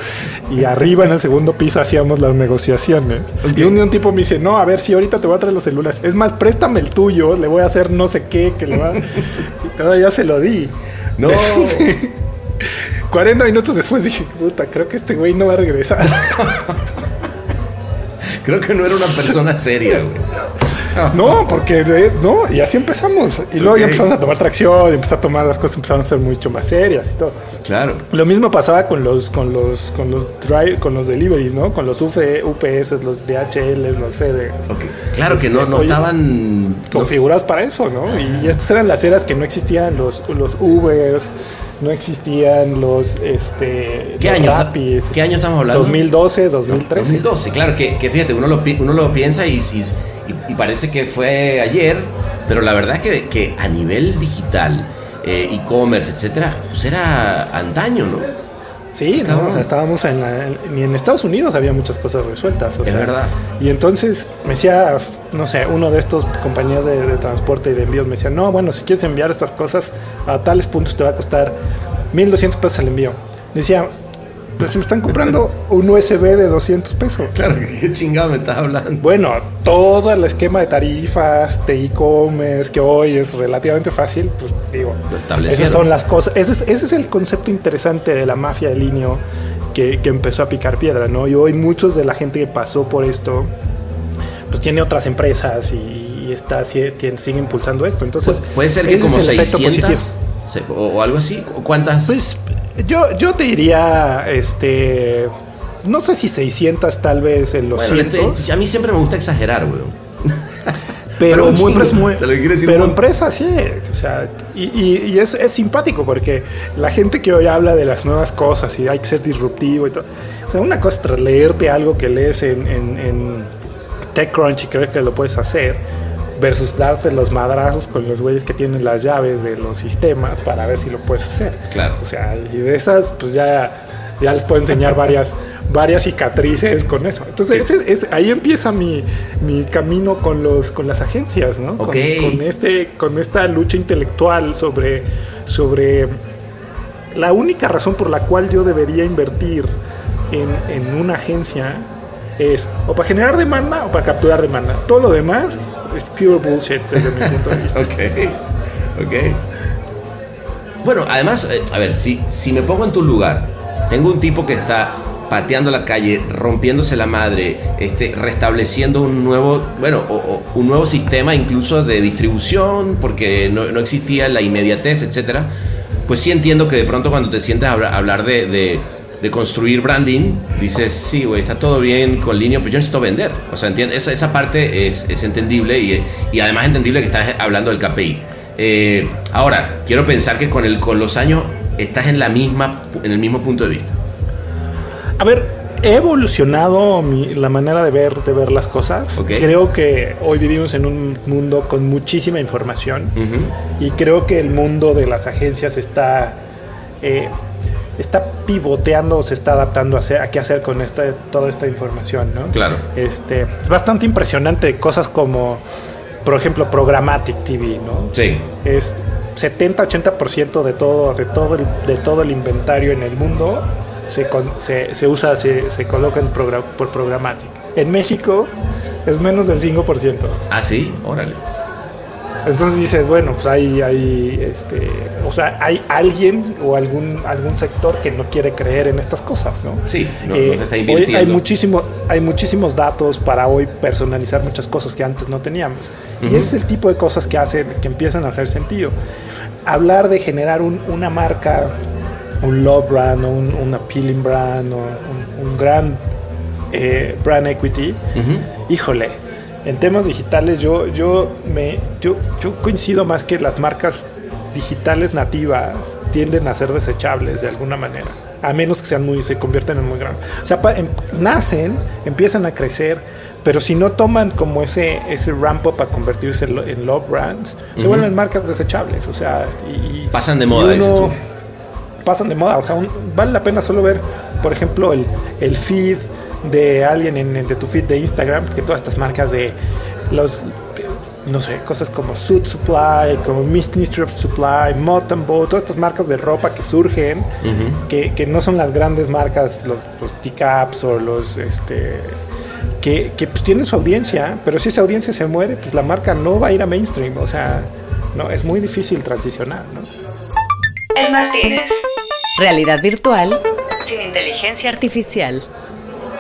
Y arriba en el segundo piso hacíamos las negociaciones. Y un un tipo me dice, no, a ver si ahorita te voy a traer los celulares. Es más, préstame el tuyo, le voy a hacer no sé qué, que le va... [LAUGHS] y todavía se lo di. No. [LAUGHS] 40 minutos después dije, puta, creo que este güey no va a regresar. Creo que no era una persona seria, güey. No, porque de- no, y así empezamos. Y luego ya empezamos a tomar tracción, y empezar a tomar las cosas empezaron a ser mucho más serias y todo. Claro. Lo mismo pasaba con los con los con los drive, con los deliveries, ¿no? Con los UF, UPS, los DHL, los FedEx. Ok. Claro que no, Este, estaban. no- configurados para eso, ¿no? Y estas eran las eras que no existían los, los Ubers, no existían los este ¿Qué los año, Rapis. ¿Qué año estamos hablando? 2012, 2013. 2012, claro, que, que fíjate, uno lo, uno lo piensa y, y- y- y parece que fue ayer, pero la verdad es que, que a nivel digital, eh, e-commerce, etcétera, pues era antaño, ¿no? Sí, no, Cabrón. o sea, estábamos en la, ni en Estados Unidos había muchas cosas resueltas. o Es sea, verdad. Y entonces me decía, no sé, uno de estos compañías de, de transporte y de envíos me decía, no, bueno, si quieres enviar estas cosas a tales puntos te va a costar 1.200 pesos el envío. Decía, Pero me están comprando un USB de 200 pesos. Claro, qué chingado me estás hablando. Bueno, todo el esquema de tarifas, de e-commerce, que hoy es relativamente fácil, pues digo, Lo esas son las cosas. Ese es, ese es el concepto interesante de la mafia de Linio que, que empezó a picar piedra, ¿no? Y hoy muchos de la gente que pasó por esto, pues tiene otras empresas y, y está, sigue, tiene- sigue impulsando esto. Entonces, Pu- Puede ser que como el efecto 600 positivo. se- o, o algo así. ¿O ¿Cuántas? Pues yo, yo te diría, este, no sé si 600 tal vez en los Bueno, a mí siempre me gusta exagerar, weón. [LAUGHS] Pero, un muy, chingo. muy- [LAUGHS] O sea, pero empresa sí. O sea, y, y- y es, es simpático porque la gente que hoy habla de las nuevas cosas y hay que ser disruptivo y todo. O sea, una cosa es leerte algo que lees en, en, en TechCrunch y creer que lo puedes hacer versus darte los madrazos con los güeyes que tienen las llaves de los sistemas para ver si lo puedes hacer. Claro. O sea, y de esas, pues ya, ya les puedo enseñar varias, varias cicatrices con eso. Entonces, ese ahí empieza mi, mi camino con, los, con las agencias, ¿no? Con-. Con, este, con esta lucha intelectual sobre, sobre la única razón por la cual yo debería invertir en, en una agencia es o para generar demanda o para capturar demanda. Todo lo demás es pure bullshit desde mi punto de vista. [LAUGHS] Ok, ok. Bueno, además, eh, a ver, si, si me pongo en tu lugar, tengo un tipo que está pateando la calle, rompiéndose la madre, este, restableciendo un nuevo, bueno, o- o un nuevo sistema incluso de distribución, porque no, no existía la inmediatez, etcétera. Pues sí entiendo que de pronto cuando te sientas a hablar, de- de construir branding, dices, sí, güey, está todo bien con línea, pero yo necesito vender. O sea, entiende, esa, esa parte es, es entendible y, y además entendible que estás hablando del KPI. Eh, ahora, quiero pensar que con, el, con los años estás en, la misma, en el mismo punto de vista. A ver, he evolucionado mi- la manera de ver, de ver las cosas. Creo que hoy vivimos en un mundo con muchísima información y creo que el mundo de las agencias está, eh, está pivoteando, se está adaptando a, hacer- a qué hacer con esta, toda esta información, ¿no? Claro. Este, es bastante impresionante cosas como, por ejemplo, Programmatic TV, ¿no? Sí. es 70-80% de todo, de, todo el, de todo el inventario en el mundo se, con- se, se usa, se, se coloca en progra- por programática. En México es menos del 5%. Ah, sí, órale. Entonces dices, bueno, pues hay, hay, este, o sea, hay alguien o algún, algún sector que no quiere creer en estas cosas, ¿no? Sí, no, Eh, no se está hoy hay, muchísimo, hay muchísimos datos para hoy personalizar muchas cosas que antes no teníamos. Y ese es el tipo de cosas que hacen, que empiezan a hacer sentido. Hablar de generar un- una marca, un love brand, o un, un appealing brand, o un, un gran eh, brand equity, híjole, en temas digitales yo, yo, me, yo, yo coincido más que las marcas digitales nativas tienden a ser desechables de alguna manera, a menos que sean muy, se convierten en muy grandes. O sea, pa- em- nacen, empiezan a crecer, pero si no toman como ese, ese ramp up a convertirse en, lo- en love brands, se vuelven marcas desechables. O sea, y, y- Pasan de y moda, dices tú. pasan de moda. O sea, un- vale la pena solo ver, por ejemplo, el, el feed de alguien en, en- de tu feed de Instagram, que todas estas marcas de los, no sé, cosas como Suit Supply, como Mystery of Supply, Motambo, todas estas marcas de ropa que surgen, que, que no son las grandes marcas, los, los T-Caps o los, este, que, que pues tienen su audiencia, pero si esa audiencia se muere, pues la marca no va a ir a mainstream, o sea, no, es muy difícil transicionar, ¿no? El Martínez. Realidad virtual sin inteligencia artificial.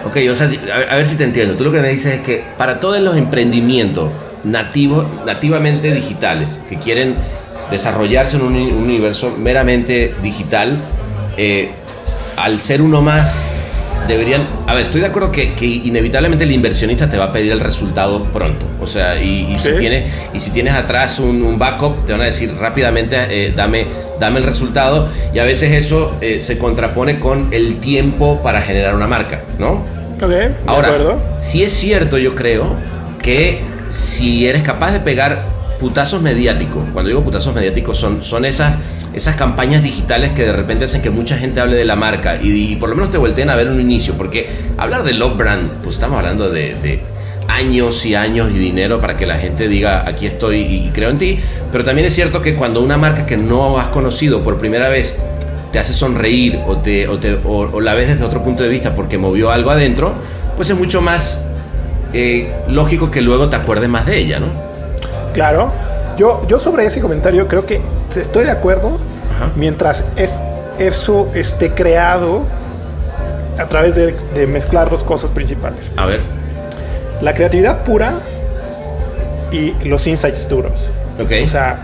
Ok, o sea, a ver, si te entiendo. Tú lo que me dices es que para todos los emprendimientos nativos, nativamente digitales, que quieren desarrollarse en un uni- universo meramente digital, eh, al ser uno más, deberían... A ver, estoy de acuerdo que, que inevitablemente el inversionista te va a pedir el resultado pronto. O sea, y, y si, tienes, y si tienes atrás un, un backup, te van a decir rápidamente, eh, dame, dame el resultado. Y a veces eso eh, se contrapone con el tiempo para generar una marca, ¿no? Ok, de Ahora, acuerdo. sí es cierto, yo creo, que si eres capaz de pegar putazos mediáticos, cuando digo putazos mediáticos son, son esas, esas campañas digitales que de repente hacen que mucha gente hable de la marca y, por lo menos te volteen a ver un inicio, porque hablar de Love Brand, pues estamos hablando de, años y años y dinero para que la gente diga aquí estoy y creo en ti, pero también es cierto que cuando una marca que no has conocido por primera vez te hace sonreír o, te, o, te- o- o la ves desde otro punto de vista porque movió algo adentro, pues es mucho más eh, lógico que luego te acuerdes más de ella, ¿no? Claro. Yo, yo sobre ese comentario creo que estoy de acuerdo Ajá. mientras es, eso esté creado a través de, de mezclar dos cosas principales. A ver, La creatividad pura y los insights duros. ok. O sea,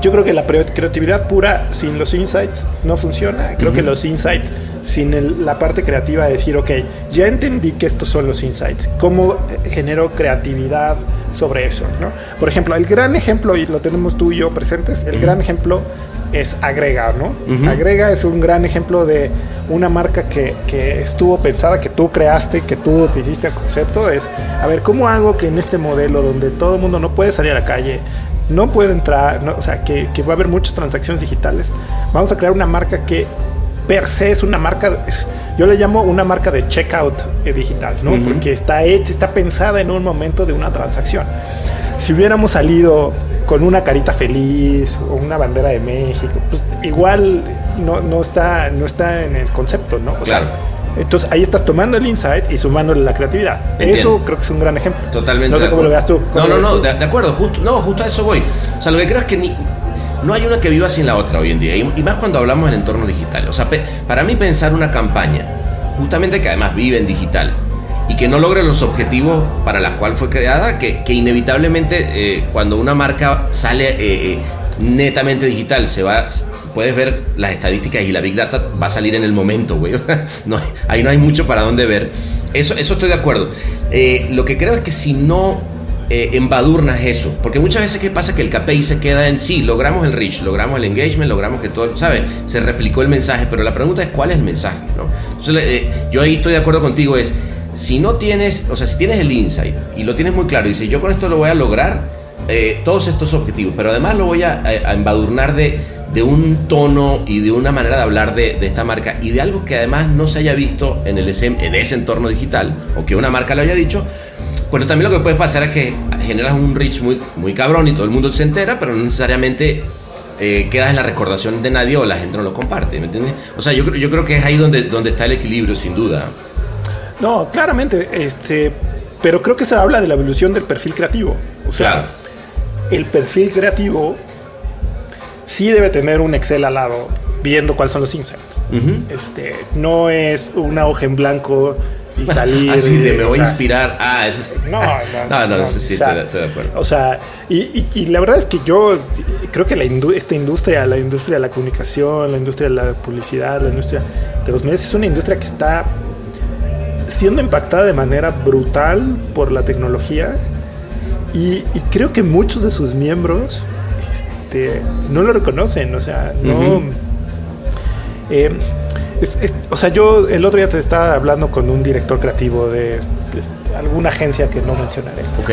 yo creo que la creatividad pura sin los insights no funciona. Creo que los insights sin el- la parte creativa de decir, ok, ya entendí que estos son los insights. ¿Cómo eh, genero creatividad sobre eso? ¿no? Por ejemplo, el gran ejemplo, y lo tenemos tú y yo presentes, el gran ejemplo es Agrega, ¿no? Agrega es un gran ejemplo de una marca que, que estuvo pensada, que tú creaste, que tú te hiciste el concepto. Es, a ver, ¿cómo hago que en este modelo donde todo el mundo no puede salir a la calle, no puede entrar, no- o sea, que, que va a haber muchas transacciones digitales, vamos a crear una marca que per se es una marca, yo le llamo una marca de checkout eh, digital, ¿no? Porque está hecha, está pensada en un momento de una transacción. Si hubiéramos salido con una carita feliz o una bandera de México, pues igual no, no, está, no está en el concepto, ¿no? O sea, Claro. entonces ahí estás tomando el insight y sumándole la creatividad. Entiendo. Eso creo que es un gran ejemplo. Totalmente. No sé cómo lo veas tú. ¿Cómo No, no, no, tú? de acuerdo, justo, no, justo a eso voy. O sea, lo que creo es que ni, no hay una que viva sin la otra hoy en día. Y, más cuando hablamos en entornos digitales. O sea, para mí pensar una campaña, justamente que además vive en digital y que no logre los objetivos para los cuales fue creada, que, que inevitablemente eh, cuando una marca sale eh, eh, netamente digital, se va, puedes ver las estadísticas y la Big Data va a salir en el momento, güey. [LAUGHS] no, ahí no hay mucho para dónde ver. Eso, eso estoy de acuerdo. Lo que creo es que si no eh, embadurnas eso, porque muchas veces qué pasa que el KPI se queda en sí, logramos el reach, logramos el engagement, logramos que todo, ¿sabes? Se replicó el mensaje, pero la pregunta es cuál es el mensaje, ¿no? Eh, yo ahí estoy de acuerdo contigo, es si no tienes, o sea, si tienes el insight y lo tienes muy claro y dices yo con esto lo voy a lograr eh, todos estos objetivos, pero además lo voy a, embadurnar de, de un tono y de una manera de hablar de, de esta marca y de algo que además no se haya visto en, el, en ese entorno digital o que una marca lo haya dicho, bueno, también lo que puede pasar es que generas un reach muy, muy cabrón y todo el mundo se entera, pero no necesariamente eh, quedas en la recordación de nadie o la gente no lo comparte, ¿me entiendes? O sea, yo, creo- yo creo que es ahí donde, donde está el equilibrio, sin duda. No, claramente, este, pero creo que se habla de la evolución del perfil creativo. O sea, Claro. el perfil creativo sí debe tener un Excel al lado viendo cuáles son los insights. Ujú. Este, no es una hoja en blanco y salir. Así de me voy a inspirar. Ah, eso es. No, no, no, [LAUGHS] no, no, eso sí, estoy, de- acuerdo. O sea, y, la verdad es que yo creo que la esta industria, la industria de la comunicación, la industria de la publicidad, la industria de los medios, es una industria que está siendo impactada de manera brutal por la tecnología y, y creo que muchos de sus miembros este, no lo reconocen, o sea, no... Eh, es- es- o sea, yo el otro día te estaba hablando con un director creativo de, de alguna agencia que no mencionaré. Ok.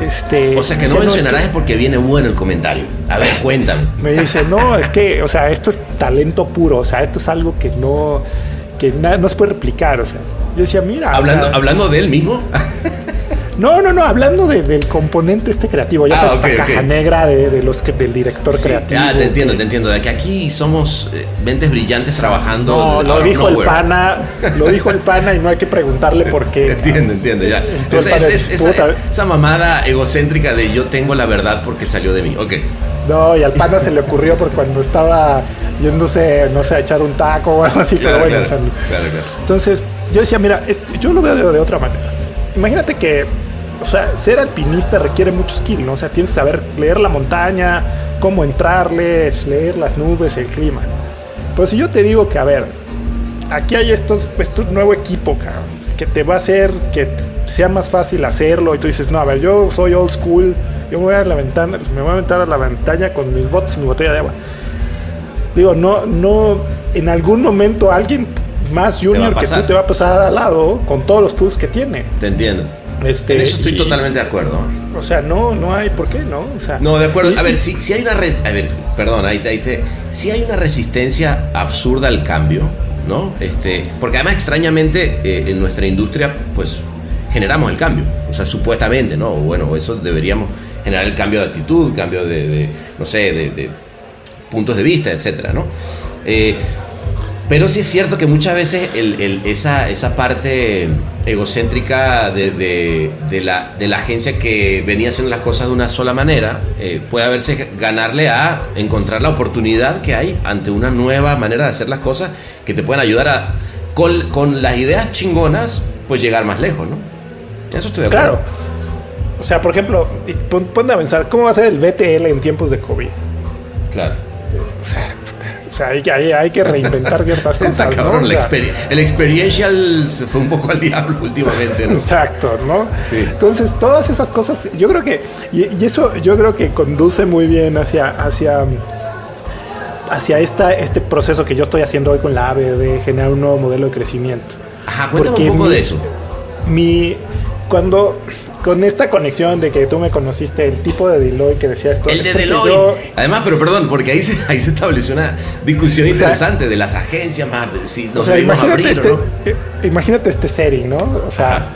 Este, O sea, que no mencionarás es porque viene bueno el comentario. A ver, [LAUGHS] cuéntame. me dice, no, es que, o sea, esto es talento puro, o sea, esto es algo que no, que no se puede replicar, o sea. Yo decía, mira, o Hablando, sea, hablando de él mismo. No, no, no, hablando de- del componente este creativo, ya Ah, sabes, esta caja negra de, de los que, del director Sí, creativo. Ah, te entiendo, que- te entiendo. De que aquí somos eh, mentes brillantes trabajando. No, lo dijo el pana, lo dijo el pana y no hay que preguntarle por qué. [LAUGHS] Entiendo, entiendo, ya. Entonces, Esa, es- es- puta. esa, esa mamada egocéntrica de yo tengo la verdad porque salió de mí. Ok. No, y al pana se le ocurrió por cuando estaba yéndose, no sé, a echar un taco o algo así, Claro, pero bueno, claro, o sea, claro, claro. entonces yo decía, mira, yo lo veo de, de otra manera. Imagínate que, o sea, ser alpinista requiere mucho skill, ¿no? O sea, tienes que saber leer la montaña, cómo entrarles, leer las nubes, el clima. Pues si yo te digo que, a ver, aquí hay estos, este nuevo equipo, cabrón, que te va a hacer que sea más fácil hacerlo y tú dices, no, a ver, yo soy old school, yo me voy a la ventana, me voy a aventar a la ventana con mis botes y mi botella de agua. Digo, no, no, en algún momento alguien más junior que tú te va a pasar al lado con todos los tools que tiene. Te entiendo. Este, en eso estoy y- totalmente de acuerdo. O sea, no, no hay por qué, ¿no? O sea, No, de acuerdo. y- A ver, si, si hay una... re- a ver, perdón, ahí te, ahí te- Si hay una resistencia absurda al cambio, ¿no? Este, porque además, extrañamente, eh, en nuestra industria, pues, generamos el cambio. O sea, supuestamente, ¿no? O Bueno, eso deberíamos generar el cambio de actitud, cambio de, de, no sé, de, de puntos de vista, etcétera, ¿no? Eh, Pero sí es cierto que muchas veces el- el- esa, esa parte egocéntrica de, de- de la, de la agencia que venía haciendo las cosas de una sola manera eh, puede haberse ganarle a encontrar la oportunidad que hay ante una nueva manera de hacer las cosas que te pueden ayudar a, con, con las ideas chingonas, pues llegar más lejos, ¿no? Eso estoy de acuerdo. Claro. O sea, por ejemplo, ponte a pensar, ¿cómo va a ser el BTL en tiempos de COVID? Claro. O sea, sea hay, que- hay, hay que reinventar ciertas [LAUGHS] cosas. El, experiential se fue un poco al diablo [LAUGHS] últimamente, ¿no? Exacto, ¿no? Sí. Entonces, todas esas cosas, yo creo que, y, y eso yo creo que conduce muy bien hacia, hacia, hacia esta, este proceso que yo estoy haciendo hoy con la AVE de generar un nuevo modelo de crecimiento. Ajá, cuéntame Porque un poco mi- de eso. Mi, cuando, con esta conexión de que tú me conociste, el tipo de Deloitte que decía esto. El de Deloitte. yo- Además, pero perdón, porque ahí se, [LAUGHS] ahí se estableció una discusión O sea, interesante de las agencias más. Si o nos sea, debimos imagínate, abrir, este, ¿no? eh, imagínate este setting, ¿no? O sea, Ajá.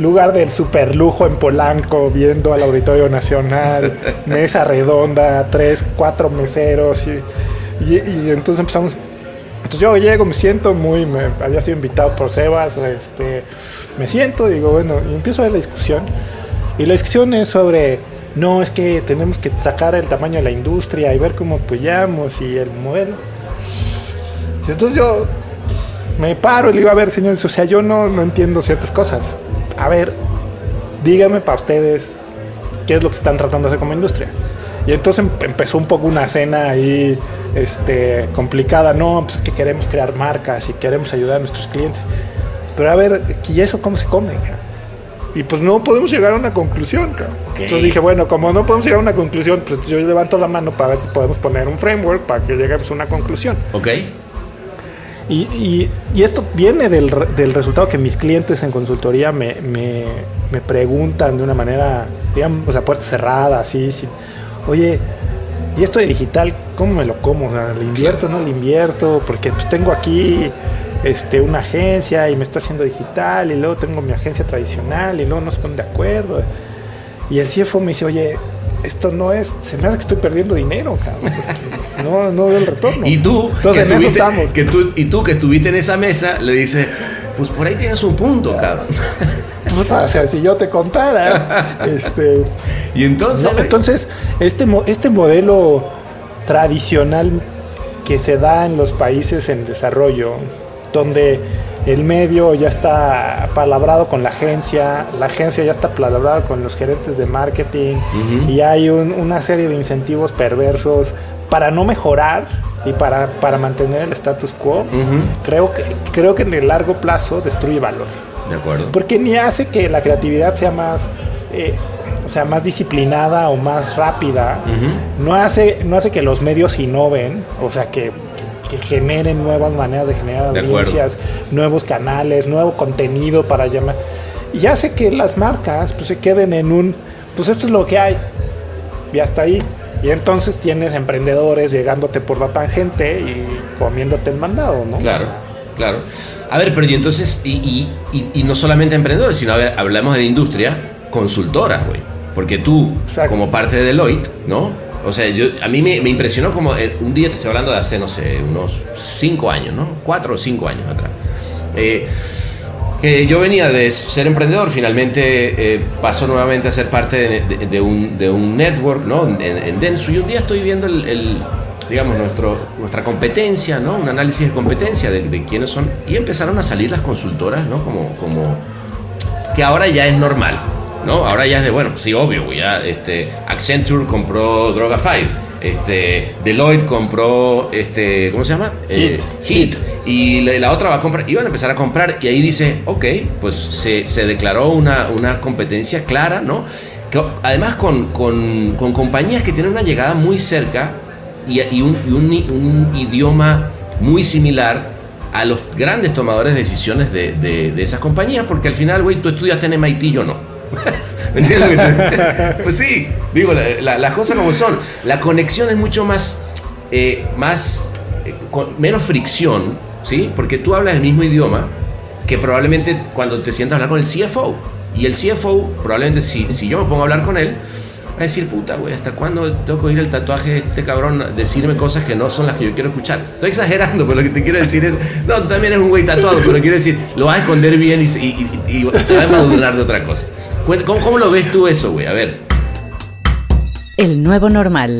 lugar del super lujo en Polanco, viendo al Auditorio Nacional, [LAUGHS] mesa redonda, tres, cuatro meseros. Y, y- y entonces empezamos. Entonces yo llego, me siento muy. Me, había sido invitado por Sebas, este, me siento, digo, bueno, y empiezo a ver la discusión. Y la discusión es sobre. No, es que tenemos que sacar el tamaño de la industria y ver cómo apoyamos y el modelo. Y entonces yo me paro y le digo, a ver, señores, o sea, yo no, no entiendo ciertas cosas. A ver, díganme para ustedes qué es lo que están tratando de hacer como industria. Y entonces em- empezó un poco una cena ahí este, complicada. No, pues es que queremos crear marcas y queremos ayudar a nuestros clientes. Pero a ver, ¿y eso cómo se come? Y pues no podemos llegar a una conclusión. ca. Entonces dije, bueno, como no podemos llegar a una conclusión, pues yo levanto la mano para ver si podemos poner un framework para que lleguemos a una conclusión. Ok. Y, y- y esto viene del, del resultado que mis clientes en consultoría me, me- me preguntan de una manera, digamos, a puerta cerrada, así, sin, oye, ¿y esto de digital cómo me lo como? O sea, ¿Le invierto o no le invierto? Porque pues tengo aquí este, una agencia y me está haciendo digital y luego tengo mi agencia tradicional y luego no se ponen de acuerdo. Y el CFO me dice, oye, esto no es, se me hace que estoy perdiendo dinero, cabrón. No, no veo el retorno. Y tú, Entonces, que en eso estuviste, estamos. que tú, y tú que estuviste en esa mesa, le dices, pues por ahí tienes un punto, cabrón. [LAUGHS] O sea, si yo te contara, este, Y entonces, no, entonces este este modelo tradicional que se da en los países en desarrollo, donde el medio ya está palabrado con la agencia, la agencia ya está palabrada con los gerentes de marketing y hay un- una serie de incentivos perversos para no mejorar y para, para mantener el status quo, creo, que, creo que en el largo plazo destruye valor. de acuerdo. Porque ni hace que la creatividad sea más, eh, o sea, más disciplinada o más rápida. No hace, no hace que los medios innoven, o sea, que, que generen nuevas maneras de generar De acuerdo. audiencias, nuevos canales, nuevo contenido para llamar. Y hace que las marcas pues, se queden en un, pues esto es lo que hay. Y hasta ahí. Y entonces tienes emprendedores llegándote por la tangente y comiéndote el mandado, ¿no? Claro, claro. A ver, pero y entonces, y, y- y- y no solamente emprendedores, sino, a ver, hablamos de la industria, consultoras, güey. Porque tú, Exacto. como parte de Deloitte, ¿no? O sea, yo, a mí me, impresionó como eh, un día, te estoy hablando de hace, no sé, unos cinco años, ¿no? Cuatro o cinco años atrás. Eh, yo venía de ser emprendedor, finalmente eh, paso nuevamente a ser parte de, un, de un network, ¿no? En, en Denso, y un día estoy viendo el, el, digamos, nuestro, nuestra competencia, ¿no? Un análisis de competencia de quiénes son, y empezaron a salir las consultoras, ¿no? Como, como que ahora ya es normal, ¿no? Ahora ya es de, bueno, sí, obvio, ya este, Accenture compró Droga5, este, Deloitte compró, este, ¿cómo se llama? Eh, Hit. Y la, la otra va a comprar, iban a empezar a comprar, y ahí dice, ok, pues se, se declaró una, una competencia clara, ¿no? Que, además con, con, con compañías que tienen una llegada muy cerca y, y un, y un- un idioma muy similar a los grandes tomadores de decisiones de, de- de esas compañías, porque al final, güey, tú estudiaste en MIT, yo no. [LAUGHS] ¿Me entiendes lo que te- Pues sí, digo, la- la- las cosas como son. La conexión es mucho más, eh, más eh, menos fricción, ¿sí? Porque tú hablas el mismo idioma que probablemente cuando te sientas a hablar con el CFO. Y el CFO, probablemente si, si yo me pongo a hablar con él, a decir, puta, güey, ¿hasta cuándo tengo que oír el tatuaje de este cabrón decirme cosas que no son las que yo quiero escuchar? Estoy exagerando, pero lo que te quiero decir es, no, tú también eres un güey tatuado, pero quiero decir, lo vas a esconder bien y, y, y, y te vas a madurar de otra cosa. ¿Cómo, cómo lo ves tú eso, güey? A ver. El nuevo normal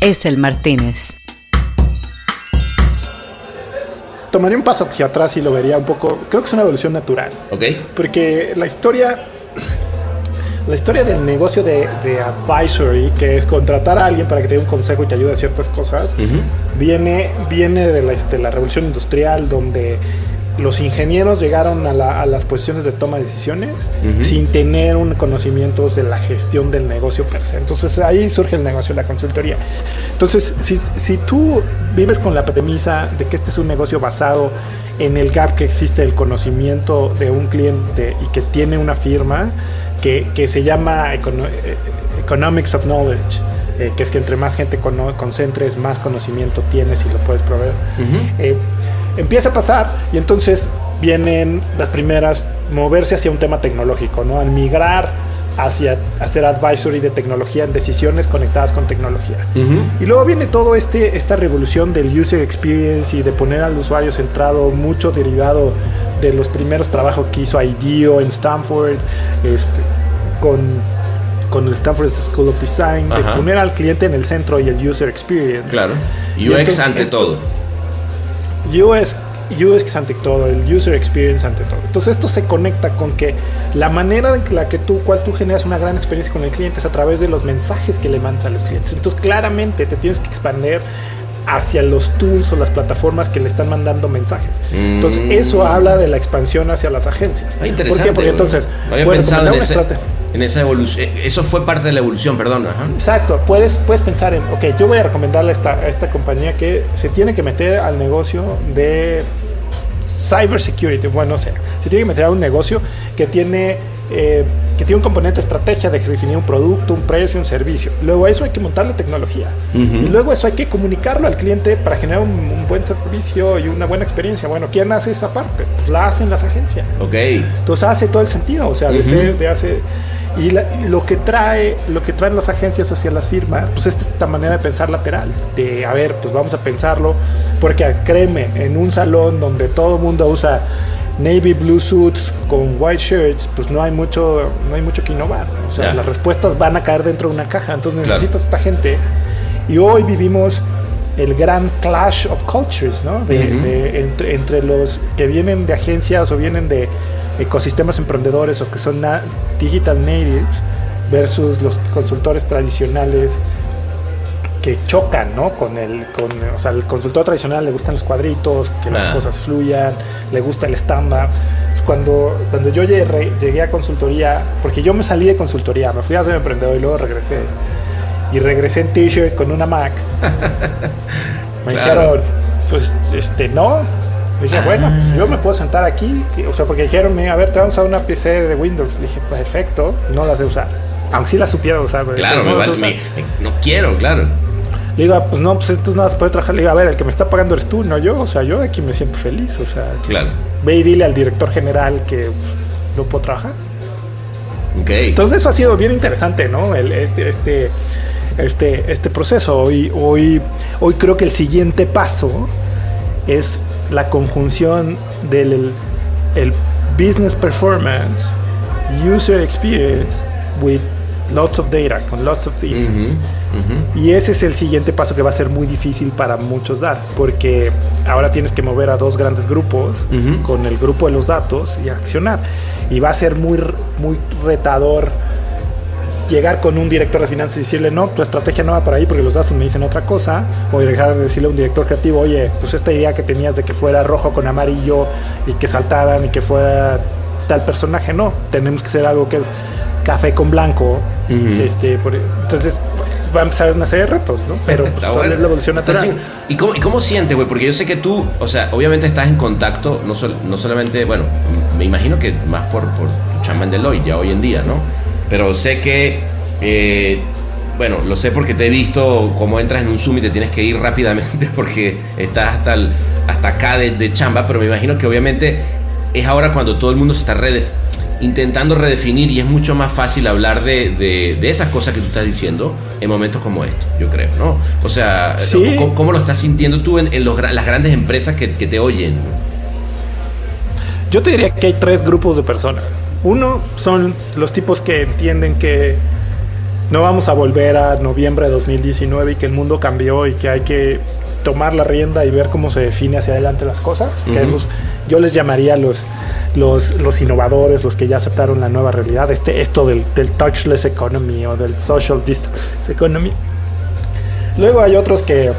es el Martínez. Tomaría un paso hacia atrás y lo vería un poco. Creo que es una evolución natural. ¿Ok? Porque la historia. La historia del negocio de, de advisory, que es contratar a alguien para que te dé un consejo y te ayude a ciertas cosas, viene, viene de, la, de la revolución industrial, donde los ingenieros llegaron a, la- a las posiciones de toma de decisiones sin tener un conocimiento de la gestión del negocio per se. Entonces ahí surge el negocio de la consultoría. Entonces, si, si tú vives con la premisa de que este es un negocio basado en el gap que existe del conocimiento de un cliente y que tiene una firma que, que se llama econo- eh, Economics of Knowledge, eh, que es que entre más gente concentres, más conocimiento tienes y lo puedes proveer. Eh, empieza a pasar y entonces vienen las primeras moverse hacia un tema tecnológico, ¿no? Al migrar hacia hacer advisory de tecnología en decisiones conectadas con tecnología. Y luego viene todo este esta revolución del user experience y de poner al usuario centrado, mucho derivado de los primeros trabajos que hizo IDEO en Stanford, este, con con el Stanford School of Design, de poner al cliente en el centro y el user experience. Claro. UX entonces ante esto- todo. UX, UX ante todo, el user experience ante todo. Entonces esto se conecta con que la manera en la que tú, cual tú generas una gran experiencia con el cliente es a través de los mensajes que le mandas a los clientes. Entonces claramente te tienes que expandir hacia los tools o las plataformas que le están mandando mensajes. Entonces Mm. eso habla de la expansión hacia las agencias. Ah, interesante. ¿Por qué? Porque entonces No había pensado en, ese- en esa evolución. Eso fue parte de la evolución, perdón. Ajá. Exacto, puedes, puedes pensar en, ok, yo voy a recomendarle a esta, a esta compañía que se tiene que meter al negocio de cybersecurity, bueno, no sé, se tiene que meter a un negocio que tiene, eh, que tiene un componente de estrategia de definir un producto, un precio, un servicio. Luego a eso hay que montarle tecnología. Y luego eso hay que comunicarlo al cliente para generar un, un buen servicio y una buena experiencia. Bueno, ¿quién hace esa parte? Pues la hacen las agencias. Ok. Entonces hace todo el sentido, o sea, de Ujú. ser, de hace y, la- y lo que trae, lo que traen las agencias hacia las firmas, pues es esta manera de pensar lateral, de a ver, pues vamos a pensarlo, porque créeme, en un salón donde todo el mundo usa navy blue suits con white shirts, pues no hay mucho, no hay mucho que innovar, o sea, las respuestas van a caer dentro de una caja, entonces Claro. necesitas esta gente y hoy vivimos el gran clash of cultures, ¿no? De, Ujú. de- entre, entre los que vienen de agencias o vienen de ecosistemas emprendedores o que son digital natives versus los consultores tradicionales que chocan, ¿no? Con el, con, o sea, el consultor tradicional le gustan los cuadritos, que las Ah. cosas fluyan, le gusta el. Entonces, Cuando, cuando yo llegué, llegué a consultoría, porque yo me salí de consultoría, me fui a ser emprendedor y luego regresé. Y regresé en t-shirt con una Mac. [LAUGHS] me Claro. dijeron, pues, este, no. Dije, bueno, pues yo me puedo sentar aquí. O sea, porque dijeron, a ver, te vamos a una PC de Windows. Le dije, perfecto, no la sé usar. Aunque sí la supiera usar. Claro, no me vale- usar. me- me- no quiero, claro. Le digo, ah, pues no, pues entonces nada se puede trabajar. Le digo, a ver, el que me está pagando eres tú, no yo. O sea, yo aquí me siento feliz. O sea, Claro. ve y dile al director general que pues, no puedo trabajar. Ok. Entonces eso ha sido bien interesante, ¿no? El, este, este, este, este proceso. Hoy, hoy, hoy creo que el siguiente paso es la conjunción del el, el business performance, user experience with lots of data, con lots of ujú. Y ese es el siguiente paso que va a ser muy difícil para muchos dar, porque ahora tienes que mover a dos grandes grupos con el grupo de los datos y accionar. Y va a ser muy, muy retador llegar con un director de finanzas y decirle, no, tu estrategia no va para ahí porque los datos me dicen otra cosa, o dejar de decirle a un director creativo, oye, pues esta idea que tenías de que fuera rojo con amarillo y que saltaran y que fuera tal personaje, no, tenemos que hacer algo que es café con blanco, este, por- entonces va a empezar una serie de retos, ¿no? Pero pues, bueno. es la evolución natural. ¿Y cómo, ¿Y cómo sientes, güey? Porque yo sé que tú, o sea, obviamente estás en contacto, no, sol- no solamente, bueno, me imagino que más por, por tu chamba en Deloitte ya hoy en día, ¿no? Pero sé que, eh, bueno, lo sé porque te he visto cómo entras en un Zoom y te tienes que ir rápidamente [LAUGHS] porque estás hasta, el- hasta acá de, de chamba, pero me imagino que obviamente es ahora cuando todo el mundo se está redef- intentando redefinir y es mucho más fácil hablar de, de- de esas cosas que tú estás diciendo en momentos como estos, yo creo, ¿no? O sea, Sí. ¿cómo, cómo lo estás sintiendo tú en, en los las grandes empresas que, que te oyen? Yo te diría que hay tres grupos de personas. Uno son los tipos que entienden que no vamos a volver a noviembre de 2019 y que el mundo cambió y que hay que tomar la rienda y ver cómo se define hacia adelante las cosas. Que esos yo les llamaría los, los, los innovadores, los que ya aceptaron la nueva realidad. Este, esto del, del touchless economy o del social distance economy. Luego hay otros que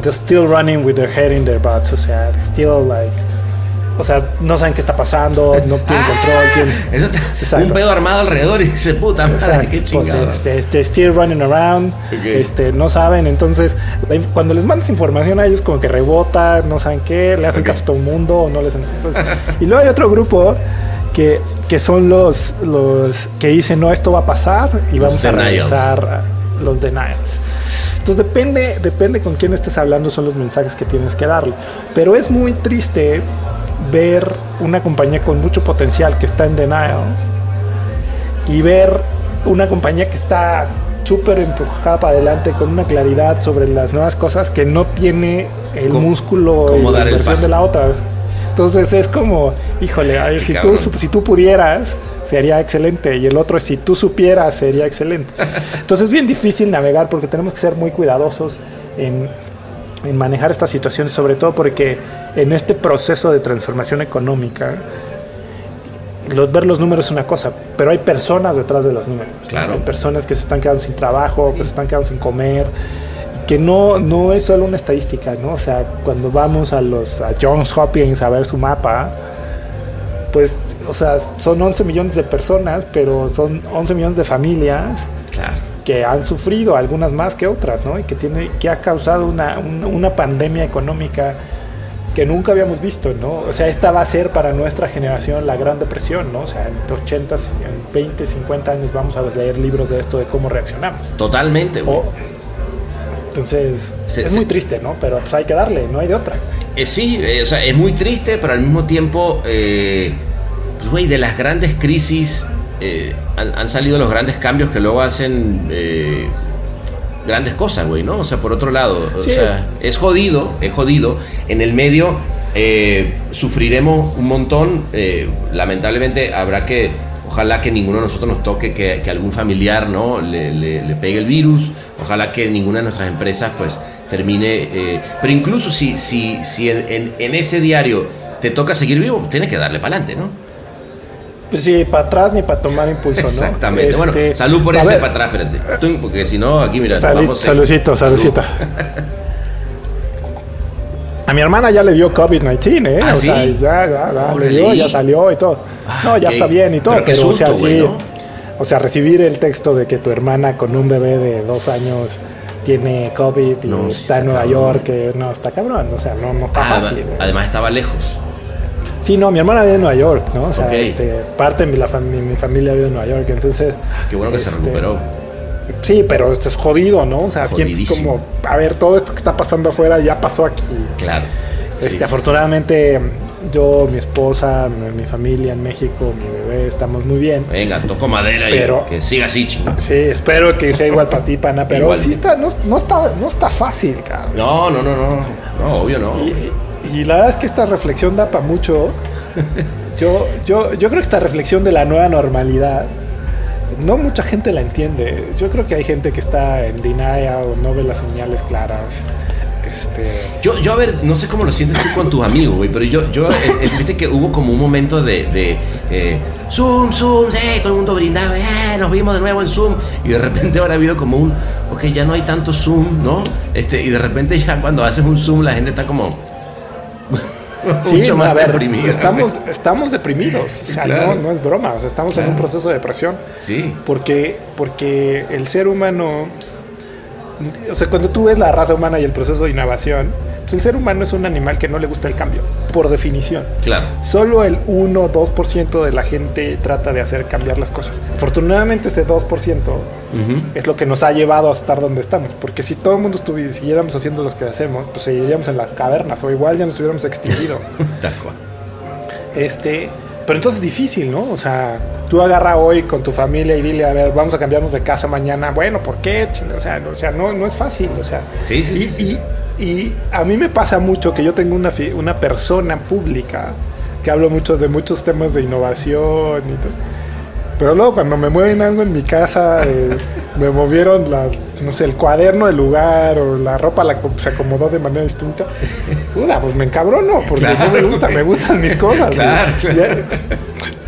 they're still running with their head in their butts, o sea, still like, o sea, no saben qué está pasando, no tienen control, tienen, Eso está, un pedo armado alrededor y dice, puta madre, qué pues, chingada. este, este, still running around, Ok. este, no saben, entonces cuando les mandas información a ellos como que rebota, no saben qué, le hacen Ok. caso a todo el mundo o no les y luego hay otro grupo que, que son los, los que dicen no esto va a pasar y Los vamos a denials. realizar uh, los denials. Entonces depende, depende con quién estés hablando son los mensajes que tienes que darle. Pero es muy triste ver una compañía con mucho potencial que está en denial y ver una compañía que está súper empujada para adelante con una claridad sobre las nuevas cosas que no tiene el ¿Cómo- músculo cómo y la inversión de la otra. Entonces es como, híjole, si, tú, si tú pudieras, sería excelente. Y el otro es si tú supieras, sería excelente. [LAUGHS] Entonces es bien difícil navegar porque tenemos que ser muy cuidadosos en, en manejar estas situaciones, sobre todo porque en este proceso de transformación económica, los, ver los números es una cosa, pero hay personas detrás de los números. Claro. Hay personas que se están quedando sin trabajo, que se están quedando sin comer, que no, no es solo una estadística, ¿no? O sea, cuando vamos a los a Johns Hopkins a ver su mapa, pues, o sea, son 11 millones de personas, pero son 11 millones de familias Claro. que han sufrido, algunas más que otras, ¿no? Y que, tiene, que ha causado una, un- una pandemia económica que nunca habíamos visto, ¿no? O sea, esta va a ser para nuestra generación la Gran Depresión, ¿no? O sea, en 80, en 20, 50 años vamos a leer libros de esto, de cómo reaccionamos. Totalmente, güey. O- entonces, Se- es se- muy triste, ¿no? Pero pues hay que darle, no hay de otra. Eh, sí, eh, o sea, es muy triste, pero al mismo tiempo, eh, pues, güey, de las grandes crisis eh, han, han salido los grandes cambios que luego hacen grandes cosas, güey, ¿no? O sea, por otro lado, o sea, es jodido, es jodido. En el medio eh, sufriremos un montón. eh, lamentablemente habrá que, ojalá que ninguno de nosotros nos toque que, que algún familiar, ¿no? Le, le- le pegue el virus. Ojalá que ninguna de nuestras empresas, pues, termine. eh, pero incluso si, si, si en, en- en ese diario te toca seguir vivo, tienes que darle para adelante, ¿no? Pues sí, para atrás ni para tomar impulso, ¿no? Exactamente. bueno, Este, salud por ese para atrás, espérate. Porque si no, aquí mira, Salud, vamos saludcito, Salud. saludcito. [LAUGHS] A mi hermana ya le dio COVID-19, ¿eh? ¿Ah, o sea, sí? ya, ya, ya, le dio, ya salió y todo. Ah, no, ya está bien y todo, pero pero, qué o sea, susto, güey, sí. ¿no? O sea, recibir el texto de que tu hermana con un bebé de dos años tiene COVID y No, está en Nueva cabrón. York, que no, está cabrón, o sea, no, no está Ah, fácil. ¿eh? además estaba lejos. Sí, no, mi hermana vive en Nueva York, ¿no? O sea, este, parte de mi, la fam- mi, mi familia vive en Nueva York, entonces... Ah, Qué bueno que se Este, recuperó. Sí, pero esto es jodido, ¿no? O sea, sientes como, a ver, todo esto que está pasando afuera ya pasó aquí. Claro. Este, Sí, sí, afortunadamente, yo, mi esposa, mi, mi familia en México, mi bebé, estamos muy bien. Venga, toco madera Pero- y que siga así, chingo. Sí, espero que sea igual para ti, pana, pero Igual. sí está, no, no está, no está fácil, cabrón. No, no, no, no. No, obvio no. Y, y la verdad es que esta reflexión da para mucho. Yo, yo, yo creo que esta reflexión de la nueva normalidad, no mucha gente la entiende. Yo creo que hay gente que está en denial o no ve las señales claras. Este, Yo, yo, a ver, no sé cómo lo sientes tú con tus amigos, güey, pero yo, yo, eh, eh, viste que hubo como un momento de, de eh, Zoom, Zoom, sí, todo el mundo brindaba, eh, nos vimos de nuevo en Zoom, y de repente ahora ha habido como un, ok, ya no hay tanto Zoom, ¿no? Este, y de repente ya cuando haces un Zoom la gente está como [LAUGHS] sí, mucho más a ver. Estamos, estamos deprimidos. O sea, Claro. no, no es broma. O sea, estamos en un proceso de depresión. Sí, Porque, porque el ser humano, o sea, cuando tú ves la raza humana y el proceso de innovación, el ser humano es un animal que no le gusta el cambio, por definición. claro. Solo el 1 o 2% de la gente trata de hacer cambiar las cosas. Afortunadamente ese 2% Ujú. es lo que nos ha llevado a estar donde estamos. Porque si todo el mundo estuviera, siguiéramos haciendo lo que hacemos, pues seguiríamos en las cavernas o igual ya nos hubiéramos extinguido. [LAUGHS] Tal cual. Este, pero entonces es difícil, ¿no? O sea, tú agarra hoy con tu familia y dile, a ver, vamos a cambiarnos de casa mañana. Bueno, ¿por qué? O sea, no, o sea, no, no es fácil, o sea. Sí, sí, y, sí, sí, y- y a mí me pasa mucho que yo tengo una, una persona pública que hablo mucho de muchos temas de innovación y todo. Pero luego cuando me mueven algo en mi casa, eh, me movieron la, no sé, el cuaderno del lugar o la ropa la, se acomodó de manera distinta. Puta, pues me encabrono porque no me Claro, gusta, me gustan mis cosas. y Claro, claro.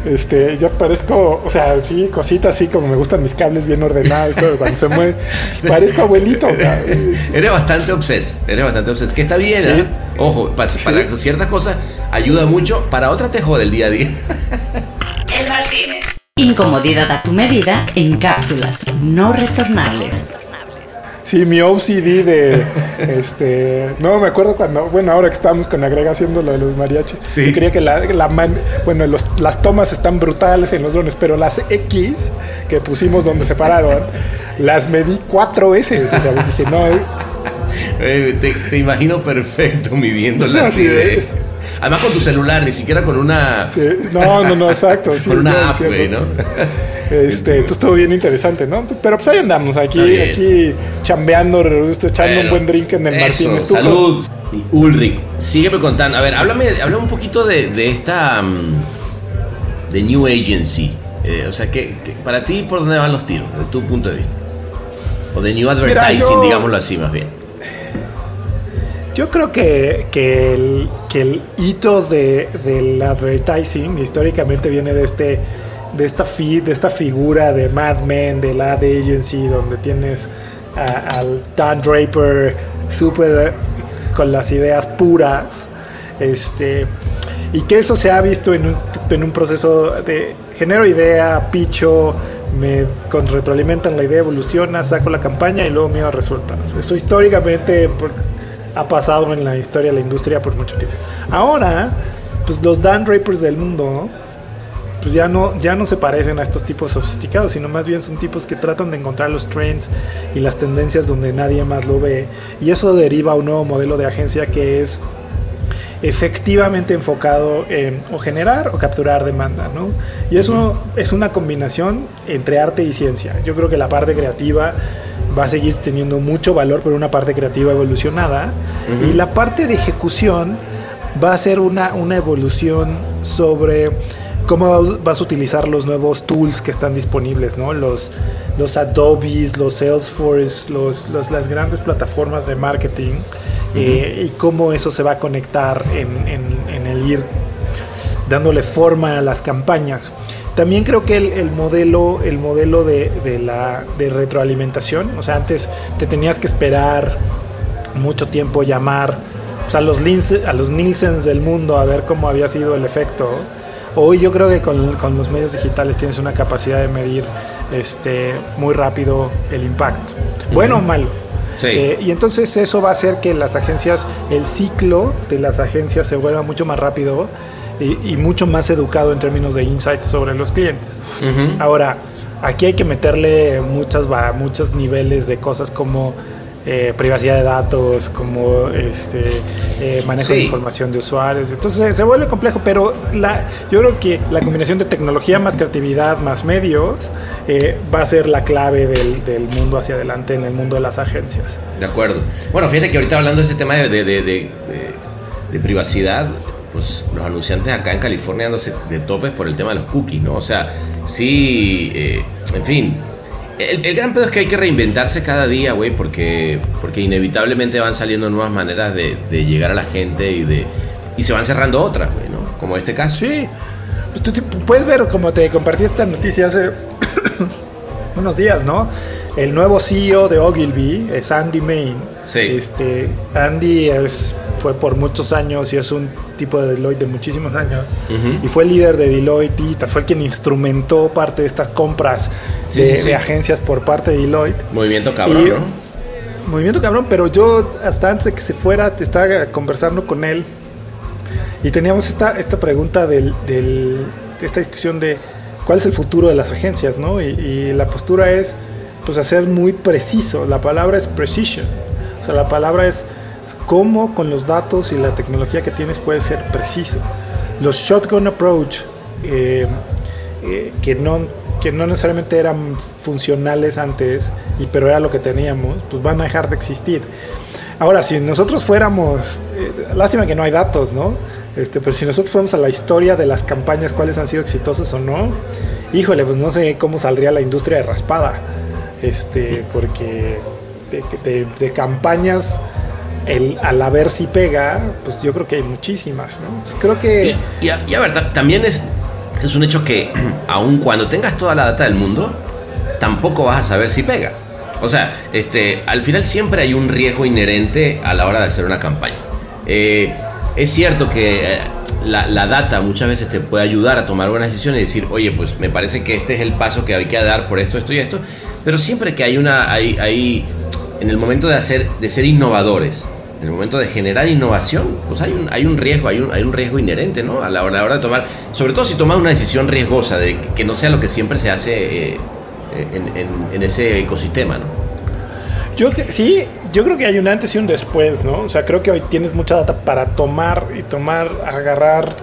Este, ya parezco, o sea, sí, cositas así como me gustan mis cables bien ordenados, todo, [LAUGHS] cuando se mueve, parezco abuelito. [LAUGHS] Eres bastante obses, eres bastante obses, que está bien, Sí. ¿eh? Ojo, pa- para, ciertas cosas ayuda mucho, para otras te jode el día a día. El Martínez. Incomodidad a tu medida en cápsulas no retornables. Sí, mi OCD de, este, no me acuerdo cuando, bueno, ahora que estábamos con Agrega haciendo lo de los mariachis, Sí. yo creía que la, la man- bueno, los- las tomas están brutales en los drones, pero las X que pusimos donde se pararon, las medí cuatro veces, o sea, dije, no, eh, Eh, te, te imagino perfecto midiéndola así Sí. de... Además con tu celular, ni siquiera con una... sí, no, no, no, exacto, [LAUGHS] sí, con una no, app, güey, ¿no? Este, entonces estuvo bien interesante, ¿no? Pero pues ahí andamos, aquí, aquí chambeando, estoy echando un buen drink en el eso, Martínez. ¿Tú, Salud. Y Ulrich, sígueme contando. A ver, háblame, háblame un poquito de, de esta... mm, de New Agency. Eh, o sea, que, para ti, ¿por dónde van los tiros? Desde tu punto de vista. O de New Advertising, yo- digámoslo así más bien. Yo creo que, que el, que el hitos de, del advertising históricamente viene de este de esta fi- de esta figura de Mad Men, del ad agency, donde tienes al Dan Draper súper con las ideas puras. Este, y que eso se ha visto en un, en un proceso de genero idea, picho, me con, retroalimentan la idea, evoluciona, saco la campaña y luego me resultados. Esto históricamente por- ha pasado en la historia de la industria por mucho tiempo. Ahora, pues los Dan Drapers del mundo, pues ya no, ya no se parecen a estos tipos sofisticados, sino más bien son tipos que tratan de encontrar los trends y las tendencias donde nadie más lo ve. Y eso deriva a un nuevo modelo de agencia que es efectivamente enfocado en o generar o capturar demanda, ¿no? Y eso es una combinación entre arte y ciencia. Yo creo que la parte creativa va a seguir teniendo mucho valor, pero una parte creativa evolucionada. Y la parte de ejecución va a ser una, una evolución sobre cómo vas a utilizar los nuevos tools que están disponibles, ¿no? Los, los Adobes, los Salesforce, los, los- las grandes plataformas de marketing eh, y cómo eso se va a conectar en, en- en el ir dándole forma a las campañas. También creo que el, el modelo, el modelo de, de la de retroalimentación, o sea, antes te tenías que esperar mucho tiempo llamar pues, a los a los Nielsens del mundo a ver cómo había sido el efecto. Hoy yo creo que con, con los medios digitales tienes una capacidad de medir este, muy rápido el impacto, bueno o malo. Sí. Eh, y entonces eso va a hacer que las agencias, el ciclo de las agencias se vuelva mucho más rápido y, y mucho más educado en términos de insights sobre los clientes. Ahora, aquí hay que meterle muchas, va- muchos niveles de cosas como eh, privacidad de datos, como este eh, manejo de información de usuarios. Entonces se vuelve complejo, pero la, yo creo que la combinación de tecnología más creatividad más medios eh, va a ser la clave del, del mundo hacia adelante en el mundo de las agencias. De acuerdo. Bueno, fíjate que ahorita hablando de ese tema de, de, de- privacidad, pues los anunciantes acá en California dándose de topes por el tema de los cookies, ¿no? O sea, sí, en fin. El, gran pedo es que hay que reinventarse cada día, güey, porque, porque inevitablemente van saliendo nuevas maneras de, llegar a la gente y de y se van cerrando otras, güey, ¿no? Como este caso. Sí, pues tú puedes ver como te compartí esta noticia hace [COUGHS] unos días, ¿no? El nuevo CEO de Ogilvy es Andy Main. Sí. Este, Andy es, fue por muchos años y es un tipo de Deloitte de muchísimos años. Y fue el líder de Deloitte y fue quien instrumentó parte de estas compras Sí, de, sí, sí. de agencias por parte de Deloitte. Movimiento cabrón, Y- ¿no? Movimiento cabrón, pero yo hasta antes de que se fuera te estaba conversando con él y teníamos esta, esta pregunta del, del- de esta discusión de cuál es el futuro de las agencias, ¿no? Y, y la postura es pues hacer muy preciso, la palabra es precision, o sea, la palabra es cómo con los datos y la tecnología que tienes puedes ser preciso. Los shotgun approach eh, eh, que, no, que no necesariamente eran funcionales antes, y, pero era lo que teníamos, pues van a dejar de existir. Ahora, si nosotros fuéramos, eh, lástima que no hay datos, ¿no? Este, pero si nosotros fuéramos a la historia de las campañas, cuáles han sido exitosas o no, híjole, pues no sé cómo saldría la industria de raspada. Este, porque de, campañas, al a ver si pega, pues yo creo que hay muchísimas, ¿no? Creo que... Y, y a, y ver, ta- también es, es un hecho que, [CLEARS THROAT] aun cuando tengas toda la data del mundo, tampoco vas a saber si pega. O sea, este, al final siempre hay un riesgo inherente a la hora de hacer una campaña. Eh, es cierto que eh, la, la data muchas veces te puede ayudar a tomar buenas decisiones y decir, oye, pues me parece que este es el paso que hay que dar por esto, esto y esto. Pero siempre que hay una, hay en el momento de hacer, de ser innovadores, en el momento de generar innovación, pues hay un, hay un riesgo, hay un, hay un riesgo inherente, ¿no? A la hora, a la hora de tomar, sobre todo si tomas una decisión riesgosa, de que no sea lo que siempre se hace eh, en, ese ecosistema, ¿no? Yo sí, yo creo que hay un antes y un después, ¿no? O sea, creo que hoy tienes mucha data para tomar y tomar, agarrar,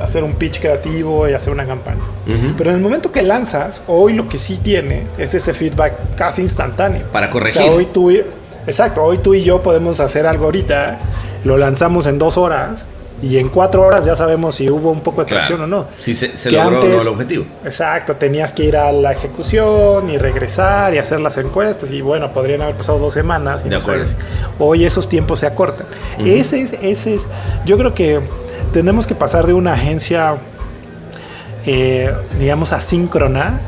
hacer un pitch creativo y hacer una campaña. Ujú. Pero en el momento que lanzas, hoy lo que sí tienes es ese feedback casi instantáneo. Para O corregir. sea, hoy tú, y- exacto, hoy tú y yo podemos hacer algo ahorita, lo lanzamos en dos horas y en cuatro horas ya sabemos si hubo un poco de Claro. tracción o no. Si se, logró o no el objetivo. Exacto, tenías que ir a la ejecución y regresar y hacer las encuestas y bueno, podrían haber pasado dos semanas. Y De no acuerdo. sabes. Hoy esos tiempos se acortan. Ese es, ese es, yo creo que tenemos que pasar de una agencia, eh, digamos, asíncrona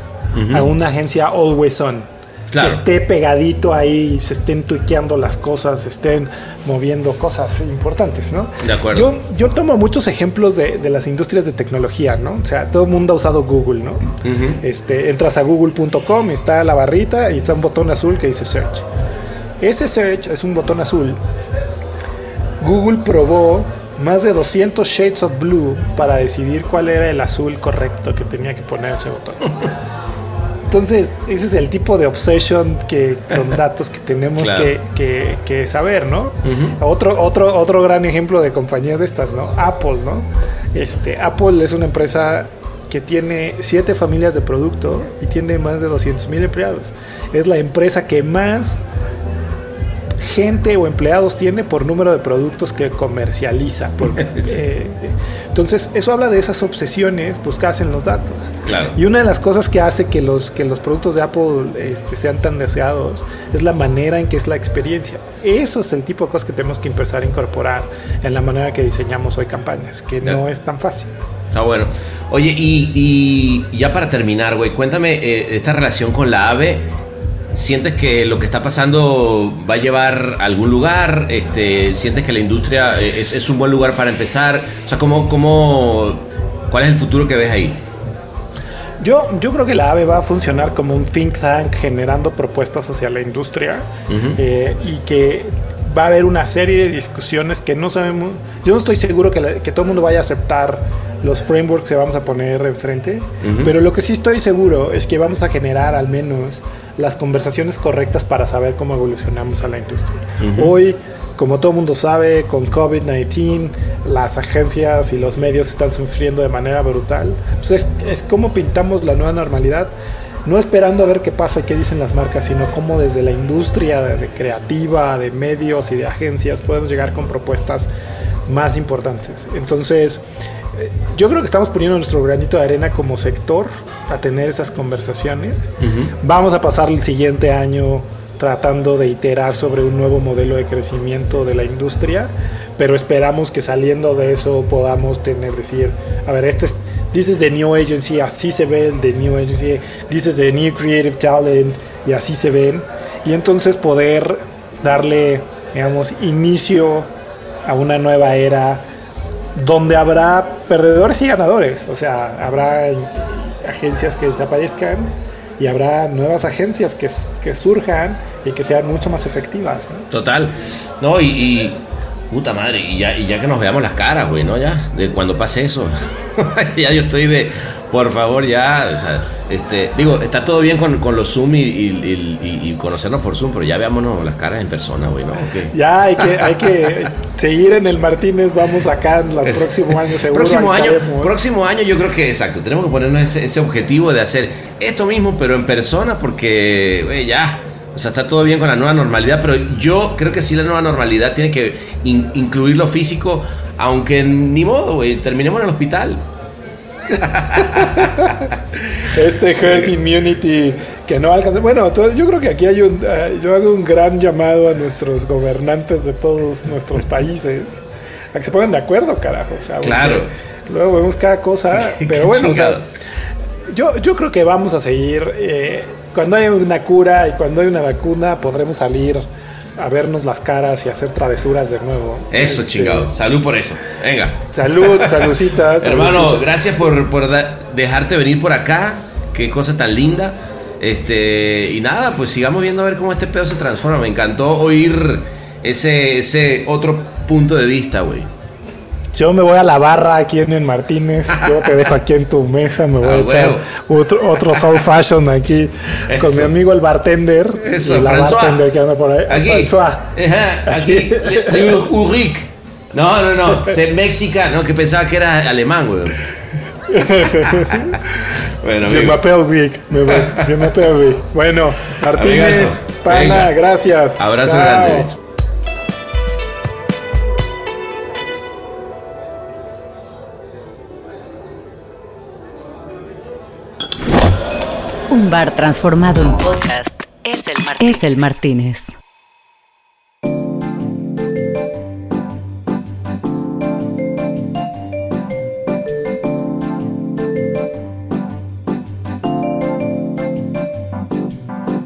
a una agencia always on. Claro. Que esté pegadito ahí, se estén tuiqueando las cosas, se estén moviendo cosas importantes, ¿no? De acuerdo. Yo, yo tomo muchos ejemplos de, de las industrias de tecnología, ¿no? O sea, todo el mundo ha usado Google, ¿no? Este, entras a google.com, está la barrita y está un botón azul que dice search. Ese search es un botón azul. Google probó más de 200 shades of blue para decidir cuál era el azul correcto que tenía que poner ese botón. Entonces, ese es el tipo de obsession que, con [LAUGHS] datos que tenemos Claro. que, que- que saber, ¿no? Ujú. otro, otro, otro gran ejemplo de compañías de estas, ¿no? Apple, ¿no? Este, Apple es una empresa que tiene siete familias de producto y tiene más de 200 mil empleados. Es la empresa que más gente o empleados tiene por número de productos que comercializa. Porque, [LAUGHS] eh, entonces, eso habla de esas obsesiones buscadas en los datos. Claro. Y una de las cosas que hace que los, que los productos de Apple este, sean tan deseados es la manera en que es la experiencia. Eso es el tipo de cosas que tenemos que empezar a incorporar en la manera que diseñamos hoy campañas, que no es tan fácil. Está bueno. Oye, y, y ya para terminar, güey, cuéntame eh, esta relación con la AVE. ¿Sientes que lo que está pasando va a llevar a algún lugar? Este, ¿Sientes que la industria eh, es, es un buen lugar para empezar? O sea, ¿cómo, cómo, ¿cuál es el futuro que ves ahí? Yo, yo creo que la AVE va a funcionar como un think tank generando propuestas hacia la industria Ujú. eh, y que va a haber una serie de discusiones que no sabemos. Yo no estoy seguro que, la- que todo el mundo vaya a aceptar los frameworks que vamos a poner enfrente, Ujú. pero lo que sí estoy seguro es que vamos a generar al menos las conversaciones correctas para saber cómo evolucionamos a la industria. Ujú. Hoy, como todo mundo sabe, con COVID-19 las agencias y los medios están sufriendo de manera brutal. Pues es, es cómo pintamos la nueva normalidad, no esperando a ver qué pasa y qué dicen las marcas, sino cómo desde la industria de, creativa, de medios y de agencias podemos llegar con propuestas más importantes. Entonces, yo creo que estamos poniendo nuestro granito de arena como sector a tener esas conversaciones. Ujú. Vamos a pasar el siguiente año tratando de iterar sobre un nuevo modelo de crecimiento de la industria, pero esperamos que saliendo de eso podamos tener, decir, a ver, este es, this is the new agency, así se ve el de new agency, this is the new creative talent, y así se ven, y entonces poder darle, digamos, inicio a una nueva era donde habrá perdedores y ganadores. O sea, habrá agencias que desaparezcan y habrá nuevas agencias que, que surjan y que sean mucho más efectivas. Total. No, y, y- puta madre, y ya, y ya que nos veamos las caras, güey, ¿no? Ya, de cuando pase eso. [LAUGHS] ya yo estoy de, Por favor, ya. o sea, este, digo, está todo bien con, con los Zoom y, y- y- y conocernos por Zoom, pero ya veámonos las caras en persona, güey, ¿no? Ya hay que, hay que seguir en el Martínez, vamos acá en el próximo año seguro. Próximo año, estaremos. próximo año yo creo que exacto. Tenemos que ponernos ese, ese objetivo de hacer esto mismo, pero en persona, porque, güey, ya. O sea, está todo bien con la nueva normalidad, pero yo creo que sí la nueva normalidad tiene que in- incluir lo físico, aunque ni modo, güey, terminemos en el hospital. [LAUGHS] Este herd immunity que no alcanza. Bueno, yo creo que aquí hay un. eh, yo hago un gran llamado a nuestros gobernantes de todos nuestros países a que se pongan de acuerdo, carajo. o sea, porque Claro. Luego vemos cada cosa, [LAUGHS] pero bueno, o sea, chingado. yo, yo creo que vamos a seguir. eh, cuando hay una cura y cuando hay una vacuna, podremos salir a vernos las caras y hacer travesuras de nuevo. Eso, Este, chingado. Salud por eso. Venga. Salud, [LAUGHS] saludcitas. Hermano, gracias por, por dejarte venir por acá. Qué cosa tan linda. Este, y nada, pues sigamos viendo a ver cómo este pedo se transforma. Me encantó oír ese, ese otro punto de vista, güey. Yo me voy a la barra aquí en el Martínez. [LAUGHS] Yo te dejo aquí en tu mesa. Me voy Ah, a echar huevo. otro, otro soul fashion aquí con mi amigo el bartender. Eso, y la François. bartender que anda por ahí. Aquí. François. Ajá, aquí. Ulrich. No, no, no. Se Méxica, no, que pensaba que era alemán, güey. [LAUGHS] bueno, amigo. Me. Bueno, Martínez, Amigazo. pana, Venga. gracias. Abrazo Chao. grande. Un bar transformado en Podcast es el Martínez. es el Martínez.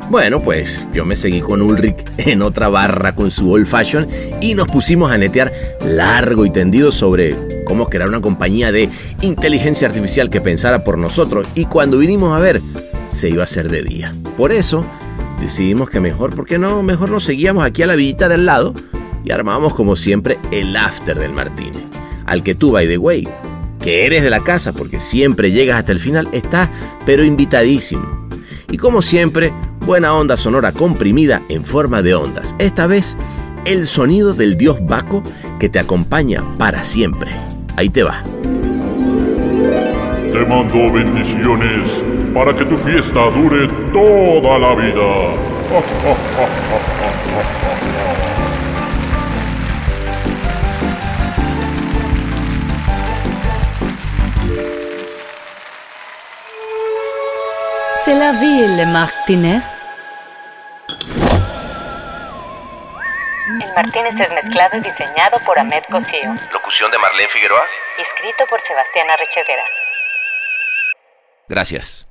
Bueno, pues yo me seguí con Ulrich en otra barra con su old fashion y nos pusimos a netear largo y tendido sobre cómo crear una compañía de inteligencia artificial que pensara por nosotros y cuando vinimos a ver se iba a hacer de día. Por eso decidimos que mejor, ¿por qué no? Mejor nos seguíamos aquí a la villita del lado y armábamos como siempre el after del Martínez. Al que tú, by the way, que eres de la casa porque siempre llegas hasta el final, estás pero invitadísimo. Y como siempre, buena onda sonora comprimida en forma de ondas. Esta vez, el sonido del dios Baco que te acompaña para siempre. Ahí te va. Te mando bendiciones para que tu fiesta dure toda la vida. C'est la ville, Martínez. El Martínez es mezclado y diseñado por Ahmed Cosío. Locución de Marlene Figueroa. Escrito por Sebastián Arrechedera. Gracias.